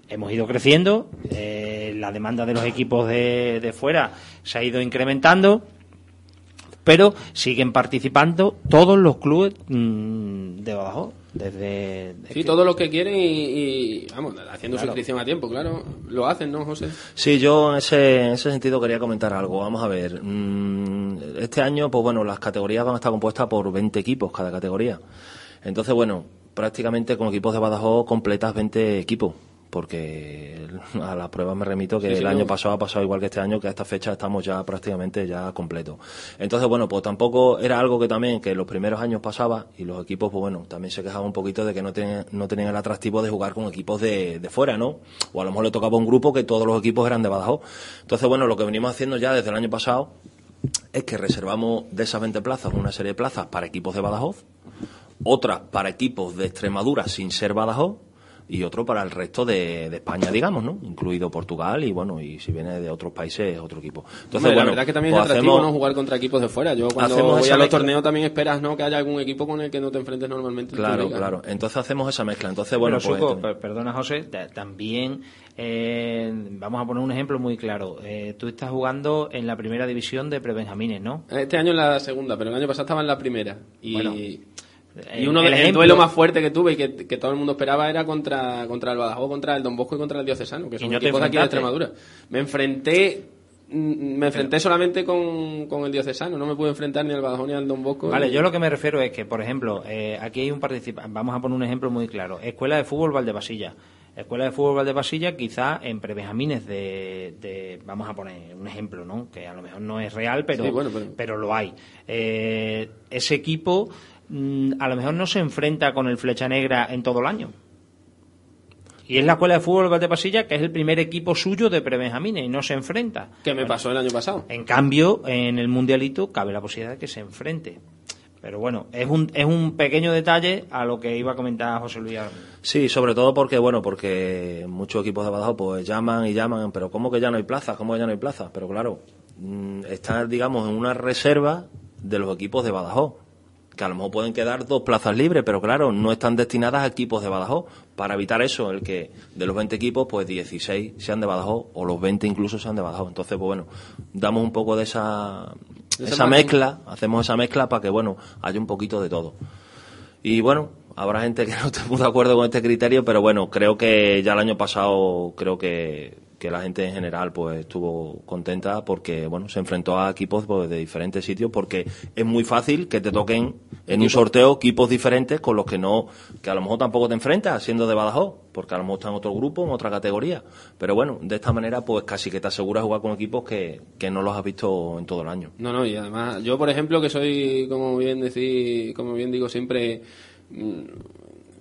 Hemos ido creciendo, eh, la demanda de los equipos de, de fuera se ha ido incrementando, pero siguen participando todos los clubes mm, de Badajoz. Desde, Sí, todo lo que quieren y, y, vamos, haciendo Claro. suscripción a tiempo, claro. Lo hacen, ¿no, José? Sí, yo en ese, en ese sentido quería comentar algo. Vamos a ver. mm, Este año, pues bueno, las categorías van a estar compuestas por 20 equipos cada categoría. Entonces, bueno, prácticamente con equipos de Badajoz completas 20 equipos. Porque a las pruebas me remito que Sí, sí, el año no. pasado ha pasado igual que este año, que a esta fecha estamos ya prácticamente ya completos. Entonces, bueno, pues tampoco era algo que también que los primeros años pasaba y los equipos, pues bueno, también se quejaban un poquito de que no tenían, no tenían el atractivo de jugar con equipos de, de fuera, ¿no? O a lo mejor le tocaba un grupo que todos los equipos eran de Badajoz. Entonces, bueno, lo que venimos haciendo ya desde el año pasado es que reservamos de esas 20 plazas una serie de plazas para equipos de Badajoz, otras para equipos de Extremadura sin ser Badajoz, y otro para el resto de, de España, digamos, ¿no? Incluido Portugal y bueno, y si viene de otros países, otro equipo. Entonces, bueno, la verdad es que también pues es atractivo hacemos- no jugar contra equipos de fuera. Yo cuando hacemos voy a los mezcla. torneos también esperas no que haya algún equipo con el que no te enfrentes normalmente. Claro, liga. claro. Entonces hacemos esa mezcla. Entonces, bueno, Pero, pues, Suco, per- perdona José, ta- también eh, vamos a poner un ejemplo muy claro. Eh, tú estás jugando en la primera división de prebenjamines, ¿no? Este año en la segunda, pero el año pasado estaba en la primera. Y, Bueno, y el- uno el de- el, ejemplo- duelo más fuerte que tuve y que, que todo el mundo esperaba era contra, contra el Badajoz, contra el Don Bosco y contra el Diocesano, que son no equipos de aquí de? Extremadura. Me enfrenté mm, me enfrenté solamente con, con el Diocesano, no me pude enfrentar ni al Badajoz ni al Don Bosco. Vale, Y- yo lo que me refiero es que, por ejemplo, eh, aquí hay un participante, vamos a poner un ejemplo muy claro, Escuela de Fútbol Valdebasilla. Escuela de Fútbol Valdebasilla quizá en prebenjamines de, de, vamos a poner un ejemplo, ¿no? Que a lo mejor no es real, pero, Sí, bueno, pero- pero lo hay. Eh, ese equipo mm, a lo mejor no se enfrenta con el Flecha Negra en todo el año. Y es la Escuela de Fútbol Valdebasilla que es el primer equipo suyo de prebenjamines y no se enfrenta. que me pasó el año pasado. En cambio, en el mundialito cabe la posibilidad de que se enfrente. Pero bueno, es un, es un pequeño detalle a lo que iba a comentar José Luis. Sí, sobre todo porque, bueno, porque muchos equipos de Badajoz pues llaman y llaman, pero ¿cómo que ya no hay plazas? ¿Cómo que ya no hay plazas? Pero claro, mm, están, digamos, en una reserva de los equipos de Badajoz, que a lo mejor pueden quedar dos plazas libres, pero claro, no están destinadas a equipos de Badajoz. Para evitar eso, el que de los 20 equipos, pues 16 sean de Badajoz, o los 20 incluso sean de Badajoz. Entonces, pues bueno, damos un poco de esa, esa mezcla, hacemos esa mezcla para que, bueno, haya un poquito de todo. Y bueno, habrá gente que no esté muy de acuerdo con este criterio, pero bueno, creo que ya el año pasado, creo que, que la gente en general pues estuvo contenta porque, bueno, se enfrentó a equipos pues, de diferentes sitios porque es muy fácil que te toquen en un sorteo equipos diferentes con los que no, que a lo mejor tampoco te enfrentas siendo de Badajoz, porque a lo mejor está en otro grupo, en otra categoría. Pero bueno, de esta manera pues casi que te aseguras jugar con equipos que, que no los has visto en todo el año. No, no, y además, yo por ejemplo, que soy, como bien decir, como bien digo, siempre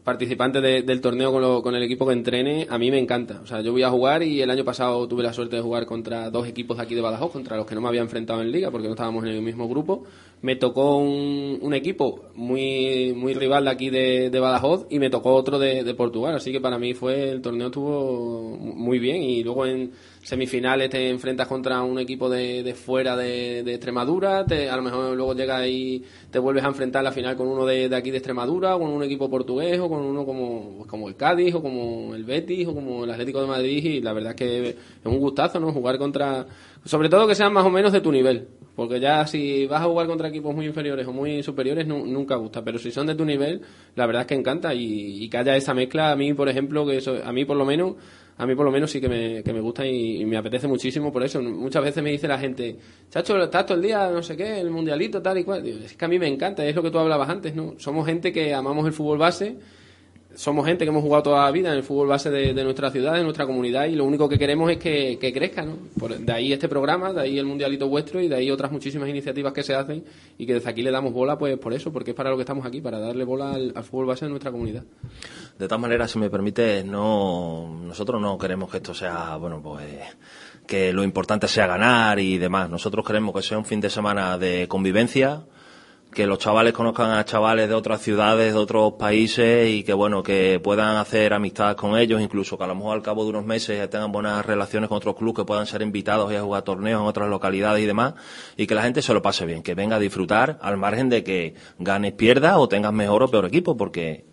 participante de- del torneo con, lo- con el equipo que entrene, a mí me encanta. O sea, yo voy a jugar y el año pasado tuve la suerte de jugar contra dos equipos de aquí de Badajoz, contra los que no me había enfrentado en liga, porque no estábamos en el mismo grupo. Me tocó un, un equipo muy, muy rival de aquí de, de Badajoz y me tocó otro de, de Portugal. Así que para mí fue, el torneo estuvo muy bien y luego en semifinales te enfrentas contra un equipo de, de fuera de, de Extremadura, te, a lo mejor luego llegas y te vuelves a enfrentar la final con uno de, de aquí de Extremadura, o con un equipo portugués, o con uno como, pues como el Cádiz, o como el Betis, o como el Atlético de Madrid, y la verdad es que es un gustazo, ¿no? Jugar contra, sobre todo que sean más o menos de tu nivel, porque ya si vas a jugar contra equipos muy inferiores o muy superiores, nu- nunca gusta, pero si son de tu nivel, la verdad es que encanta, y, y que haya esa mezcla, a mí, por ejemplo, que eso, a mí por lo menos, a mí por lo menos sí que me, que me gusta y, me apetece muchísimo por eso. Muchas veces me dice la gente, chacho, estás todo el día, no sé qué, el mundialito, tal y cual. Es que a mí me encanta, es lo que tú hablabas antes, ¿no? Somos gente que amamos el fútbol base, somos gente que hemos jugado toda la vida en el fútbol base de, de nuestra ciudad, de nuestra comunidad, y lo único que queremos es que, que crezca, ¿no? Por- de ahí este programa, de ahí el mundialito vuestro y de ahí otras muchísimas iniciativas que se hacen y que desde aquí le damos bola, pues por eso, porque es para lo que estamos aquí, para darle bola al, al fútbol base de nuestra comunidad. De todas maneras, si me permite, no, nosotros no queremos que esto sea, bueno, pues, que lo importante sea ganar y demás. Nosotros queremos que sea un fin de semana de convivencia, que los chavales conozcan a chavales de otras ciudades, de otros países y que, bueno, que puedan hacer amistad con ellos, incluso que a lo mejor al cabo de unos meses tengan buenas relaciones con otros clubes, que puedan ser invitados y a jugar torneos en otras localidades y demás, y que la gente se lo pase bien, que venga a disfrutar al margen de que ganes, pierdas o tengas mejor o peor equipo, porque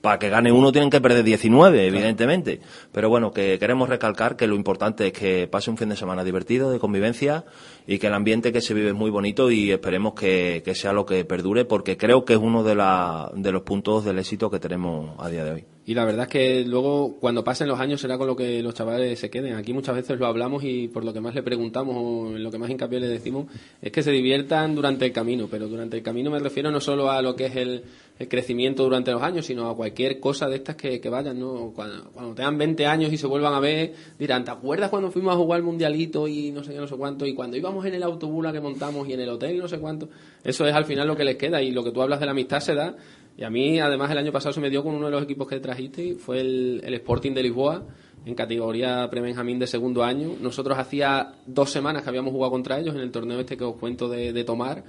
para que gane uno tienen que perder 19, evidentemente. Pero bueno, que queremos recalcar que lo importante es que pase un fin de semana divertido, de convivencia, y que el ambiente que se vive es muy bonito y esperemos que, que sea lo que perdure, porque creo que es uno de, la, de los puntos del éxito que tenemos a día de hoy. Y la verdad es que luego, cuando pasen los años, será con lo que los chavales se queden. Aquí muchas veces lo hablamos y por lo que más le preguntamos o en lo que más hincapié le decimos es que se diviertan durante el camino. Pero durante el camino me refiero no solo a lo que es el, el crecimiento durante los años, sino a cualquier cosa de estas que, que vayan. ¿no? Cuando, cuando tengan 20 años y se vuelvan a ver, dirán, ¿te acuerdas cuando fuimos a jugar el mundialito y no sé qué, no sé cuánto? Y cuando íbamos en el autobús que montamos y en el hotel, no sé cuánto. Eso es al final lo que les queda. Y lo que tú hablas de la amistad se da. Y a mí, además, el año pasado se me dio con uno de los equipos que trajiste, fue el, el Sporting de Lisboa, en categoría pre-Benjamín de segundo año. Nosotros hacía dos semanas que habíamos jugado contra ellos en el torneo este que os cuento de, de Tomar.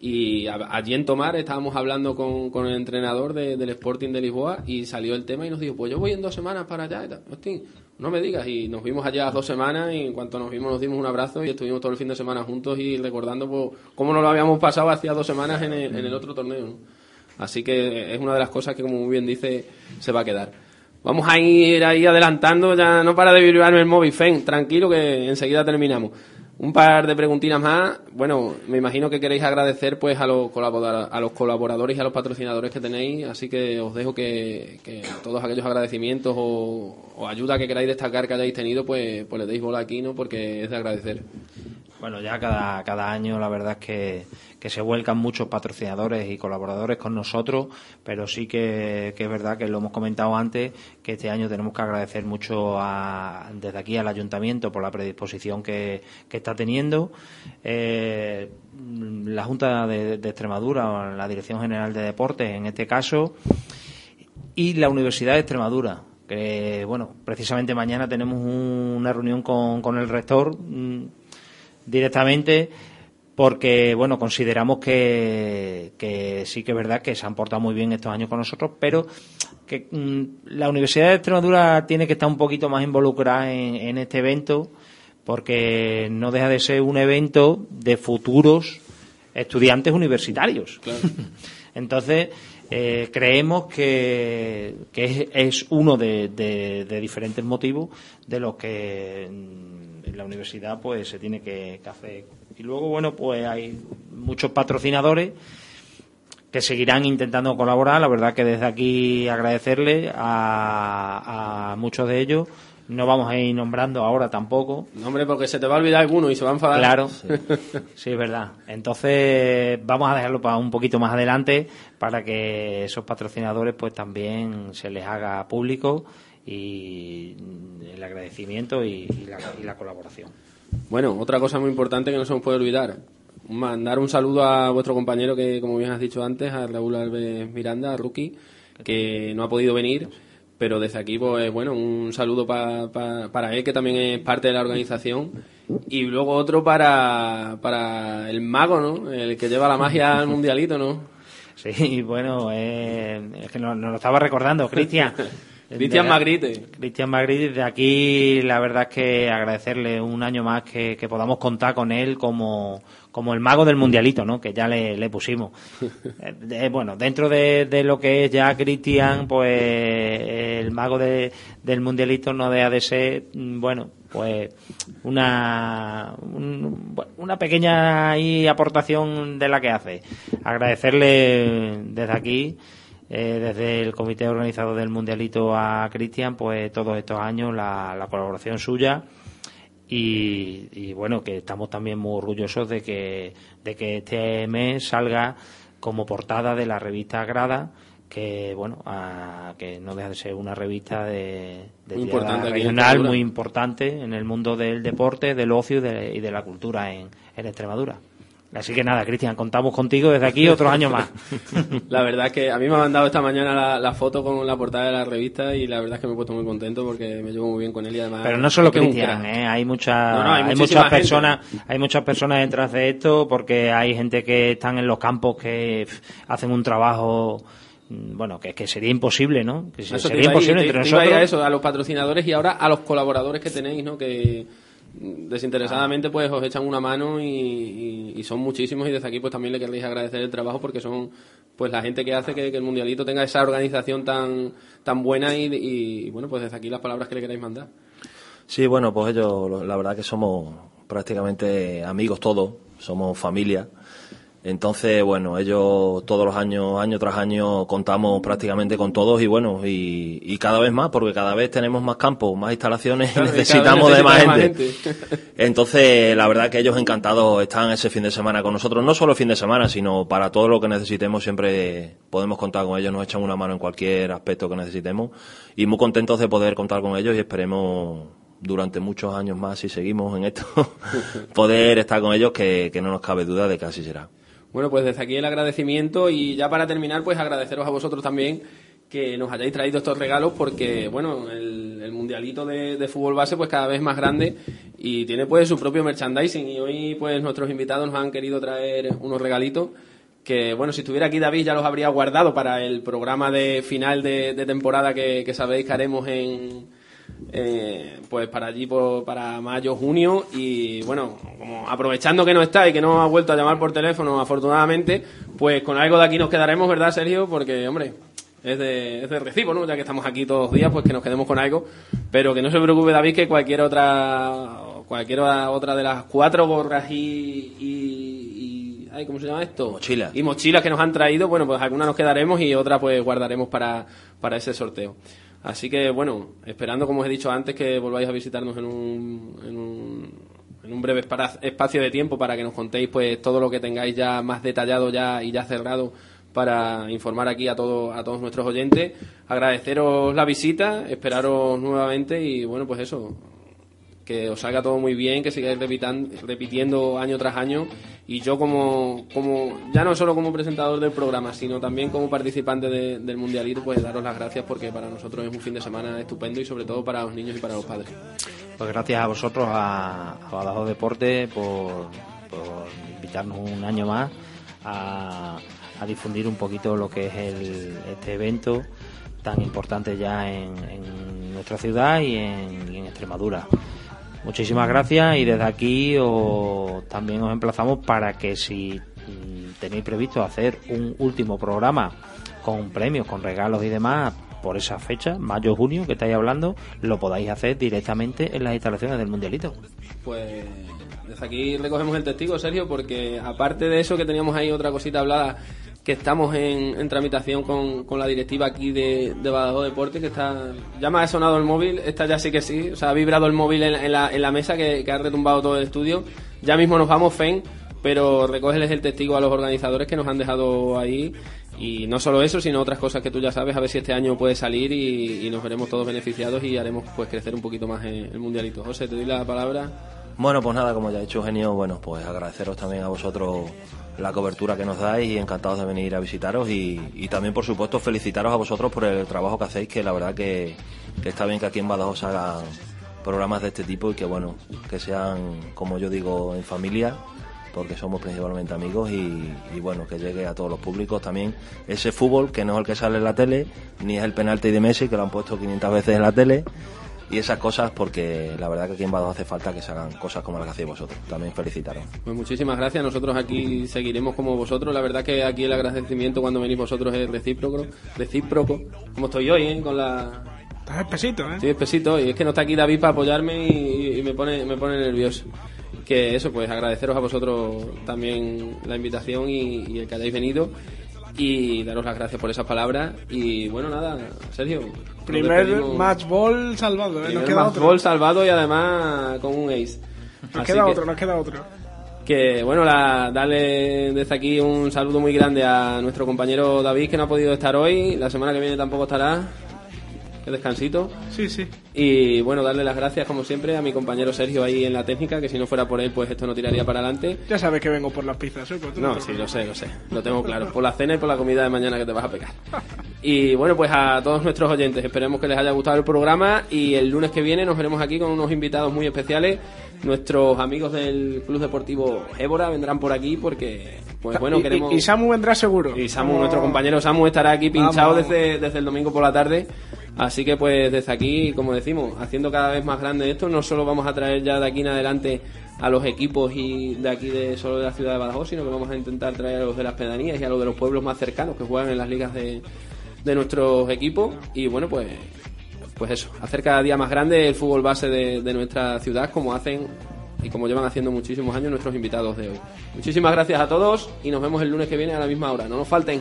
Y a- allí en Tomar estábamos hablando con, con el entrenador de- del Sporting de Lisboa y salió el tema y nos dijo, pues yo voy en dos semanas para allá. Y tal. Hostia, no me digas. Y nos vimos allá dos semanas y en cuanto nos vimos nos dimos un abrazo y estuvimos todo el fin de semana juntos y recordando pues, cómo nos lo habíamos pasado hacía dos semanas en el, en el otro torneo. ¿no? Así que es una de las cosas que, como muy bien dice, se va a quedar. Vamos a ir ahí adelantando, ya no para de vibrarme el móvil, Fen, tranquilo que enseguida terminamos. Un par de preguntinas más. Bueno, me imagino que queréis agradecer pues a los, a los colaboradores y a los patrocinadores que tenéis, así que os dejo que, que todos aquellos agradecimientos o, o ayuda que queráis destacar que hayáis tenido, pues, pues le deis bola aquí, ¿no? Porque es de agradecer. Bueno, ya cada, cada año la verdad es que, que se vuelcan muchos patrocinadores y colaboradores con nosotros, pero sí que, es verdad que lo hemos comentado antes, que este año tenemos que agradecer mucho a- desde aquí al ayuntamiento por la predisposición que, que está teniendo. Eh, la Junta de, Extremadura, la Dirección General de Deportes en este caso, y la Universidad de Extremadura. Que, bueno, precisamente mañana tenemos un- una reunión con, con el rector mm, directamente porque, bueno, consideramos que, que sí que es verdad que se han portado muy bien estos años con nosotros, pero que mm, la Universidad de Extremadura tiene que estar un poquito más involucrada en, en este evento porque no deja de ser un evento de futuros estudiantes universitarios. Entonces, eh, creemos que, que es, es uno de, de- de diferentes motivos de los que mm, la universidad pues se tiene que, que hacer. Y luego, bueno, pues hay muchos patrocinadores que seguirán intentando colaborar. La verdad que desde aquí agradecerle a, a muchos de ellos. No vamos a ir nombrando ahora tampoco. No, hombre, porque se te va a olvidar alguno y se va a enfadar. Claro, sí, es verdad. Entonces vamos a dejarlo para un poquito más adelante para que esos patrocinadores pues también se les haga público y el agradecimiento y, y la, y la colaboración. Bueno, otra cosa muy importante que no se nos puede olvidar. Mandar un saludo a vuestro compañero que, como bien has dicho antes, a Raúl Alves Miranda, rookie, que no ha podido venir. Pero desde aquí, pues bueno, un saludo pa- pa- para él, que también es parte de la organización. Y luego otro para, para el mago, ¿no? El que lleva la magia al mundialito, ¿no? Sí, bueno, eh, es que nos, nos lo estaba recordando, Cristian. Cristian Magrite. Cristian Magrite, de aquí la verdad es que agradecerle un año más que, que podamos contar con él como, como el mago del mundialito, ¿no? Que ya le, le pusimos. Eh, de- bueno, dentro de, de lo que es ya Cristian, pues el mago de- del mundialito no deja de ser, mm, bueno, pues una, un- una pequeña ahí aportación de la que hace. Agradecerle desde aquí eh, desde el comité organizador del mundialito a Cristian, pues todos estos años la, la colaboración suya. Y, y, bueno que estamos también muy orgullosos de que de que este mes salga como portada de la revista Grada que bueno a- que no deja de ser una revista de, de Muy regional muy importante en el mundo del deporte del ocio y de, y de la cultura en, en Extremadura así que nada Cristian contamos contigo desde aquí otros años más La verdad es que a mí me ha mandado esta mañana la, la foto con la portada de la revista y la verdad es que me he puesto muy contento porque me llevo muy bien con él y además... Pero no solo Cristian. ¿eh? hay muchas, No, no, hay hay, muchas gente. personas, hay muchas personas detrás de esto porque hay gente que están en los campos que hacen un trabajo, mm, bueno, que, que sería imposible, ¿no? Que te sería imposible te- entre te a ir a nosotros. eso, a los patrocinadores y ahora a los colaboradores que tenéis, ¿no? Que desinteresadamente pues os echan una mano y, y- y son muchísimos y desde aquí pues también le queréis agradecer el trabajo porque son pues la gente que hace que, que el mundialito tenga esa organización tan tan buena y, y, bueno pues desde aquí las palabras que le queráis mandar. Sí, bueno, pues ellos, lo- la verdad que somos prácticamente amigos todos, somos familia. Entonces, bueno, ellos todos los años, año tras año, contamos prácticamente con todos y bueno, y, y cada vez más, porque cada vez tenemos más campos, más instalaciones Claro, y necesitamos de más gente. Entonces, la verdad que ellos encantados están ese fin de semana con nosotros, no solo fin de semana, sino para todo lo que necesitemos, siempre podemos contar con ellos, nos echan una mano en cualquier aspecto que necesitemos y muy contentos de poder contar con ellos y esperemos durante muchos años más, si seguimos en esto, poder estar con ellos, que, que no nos cabe duda de que así será. Bueno, pues desde aquí el agradecimiento y ya para terminar, pues agradeceros a vosotros también que nos hayáis traído estos regalos porque, bueno, el, el mundialito de, fútbol base pues cada vez más grande y tiene pues su propio merchandising. Y hoy pues nuestros invitados nos han querido traer unos regalitos que, bueno, si estuviera aquí David ya los habría guardado para el programa de final de, de temporada que sabéis que haremos en, eh, pues para allí por- para mayo junio y bueno como aprovechando que no está y que no ha vuelto a llamar por teléfono afortunadamente pues con algo de aquí nos quedaremos verdad Sergio porque hombre es de, es de recibo no ya que estamos aquí todos los días pues que nos quedemos con algo pero que no se preocupe David que cualquier otra cualquier otra de las cuatro gorras y, y, y- ay, ¿cómo se llama esto? Mochilas. y mochilas que nos han traído bueno pues algunas nos quedaremos y otras pues guardaremos para, para ese sorteo Así que, bueno, esperando, como os he dicho antes, que volváis a visitarnos en un, en un, en un breve espacio de tiempo para que nos contéis pues todo lo que tengáis ya más detallado ya y ya cerrado para informar aquí a, todo, a todos nuestros oyentes. Agradeceros la visita, esperaros nuevamente y, bueno, pues eso, que os salga todo muy bien, que sigáis repitiendo año tras año y yo como, como ya no solo como presentador del programa, sino también como participante de- del Mundialito, pues daros las gracias porque para nosotros es un fin de semana estupendo y sobre todo para los niños y para los padres. Pues gracias a vosotros, a, a Badajoz Deporte, por, invitarnos un año más a, a difundir un poquito lo que es este evento tan importante ya en, nuestra ciudad y en Extremadura. Muchísimas gracias y desde aquí os- también os emplazamos para que si mm, tenéis previsto hacer un último programa con premios, con regalos y demás por esa fecha, mayo-junio que estáis hablando, lo podáis hacer directamente en las instalaciones del Mundialito. Pues desde aquí recogemos el testigo, Sergio, porque aparte de eso que teníamos ahí otra cosita hablada, que estamos en, tramitación con, con la directiva aquí de, de Badajoz Deporte, que está, ya me ha sonado el móvil, esta ya sí que sí, o sea, ha vibrado el móvil en, la, en la mesa que, que ha retumbado todo el estudio. Ya mismo nos vamos, Fen, pero recógeles el testigo a los organizadores que nos han dejado ahí. Y no solo eso, sino otras cosas que tú ya sabes, a ver si este año puede salir y, nos veremos todos beneficiados y haremos pues crecer un poquito más el mundialito. José, te doy la palabra. Bueno, pues nada, como ya ha dicho Eugenio, bueno, pues agradeceros también a vosotros la cobertura que nos dais y encantados de venir a visitaros y, también, por supuesto, felicitaros a vosotros por el trabajo que hacéis, que la verdad que, está bien que aquí en Badajoz hagan programas de este tipo y que, bueno, que sean, como yo digo, en familia, porque somos principalmente amigos y, y, bueno, que llegue a todos los públicos también. Ese fútbol que no es el que sale en la tele, ni es el penalti de Messi, que lo han puesto 500 veces en la tele, y esas cosas porque la verdad que aquí en Badajoz hace falta que se hagan cosas como las que hacéis vosotros. También felicitaros. Pues muchísimas gracias. Nosotros aquí seguiremos como vosotros. La verdad que aquí el agradecimiento cuando venís vosotros es recíproco. Recíproco. Como estoy hoy, ¿eh? Con la... Estás espesito, ¿eh? Estoy espesito y es que no está aquí David para apoyarme y, y me pone me pone nervioso. Que eso, pues agradeceros a vosotros también la invitación y, y el que hayáis venido y daros las gracias por esas palabras. Y bueno, nada, Sergio. Primer match ball salvado, ¿eh? Nos queda match otro. ball salvado y además con un ace. Nos Así queda que- otro, nos queda otro. que bueno, la, darle desde aquí un saludo muy grande a nuestro compañero David que no ha podido estar hoy, la semana que viene tampoco estará, que descansito. Sí, sí. Y bueno, darle las gracias como siempre a mi compañero Sergio ahí en la técnica, que si no fuera por él pues esto no tiraría para adelante. Ya sabes que vengo por las pizzas, ¿eh? Tú No, sí, lo sé, lo sé, lo tengo claro, por la cena y por la comida de mañana que te vas a pegar. Y bueno, pues a todos nuestros oyentes, esperemos que les haya gustado el programa y el lunes que viene nos veremos aquí con unos invitados muy especiales. Nuestros amigos del Club Deportivo Évora vendrán por aquí porque, pues bueno, Y- queremos... Y, Samu vendrá seguro. Y Samu, nuestro compañero Samu, estará aquí pinchado Vamos. desde, desde el domingo por la tarde. Así que pues desde aquí, como decimos, haciendo cada vez más grande esto, no solo vamos a traer ya de aquí en adelante a los equipos y de aquí de solo de la ciudad de Badajoz, sino que vamos a intentar traer a los de las pedanías y a los de los pueblos más cercanos que juegan en las ligas de, de nuestros equipos. Y bueno, pues pues eso, hacer cada día más grande el fútbol base de, de nuestra ciudad como hacen y como llevan haciendo muchísimos años nuestros invitados de hoy. Muchísimas gracias a todos y nos vemos el lunes que viene a la misma hora. No nos falten.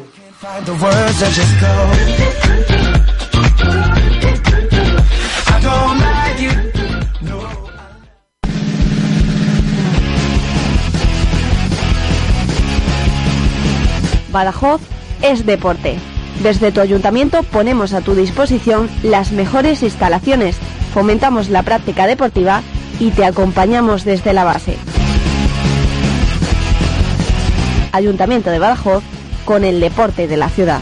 Badajoz es deporte. Desde tu ayuntamiento ponemos a tu disposición las mejores instalaciones, fomentamos la práctica deportiva y te acompañamos desde la base. Ayuntamiento de Badajoz con el deporte de la ciudad.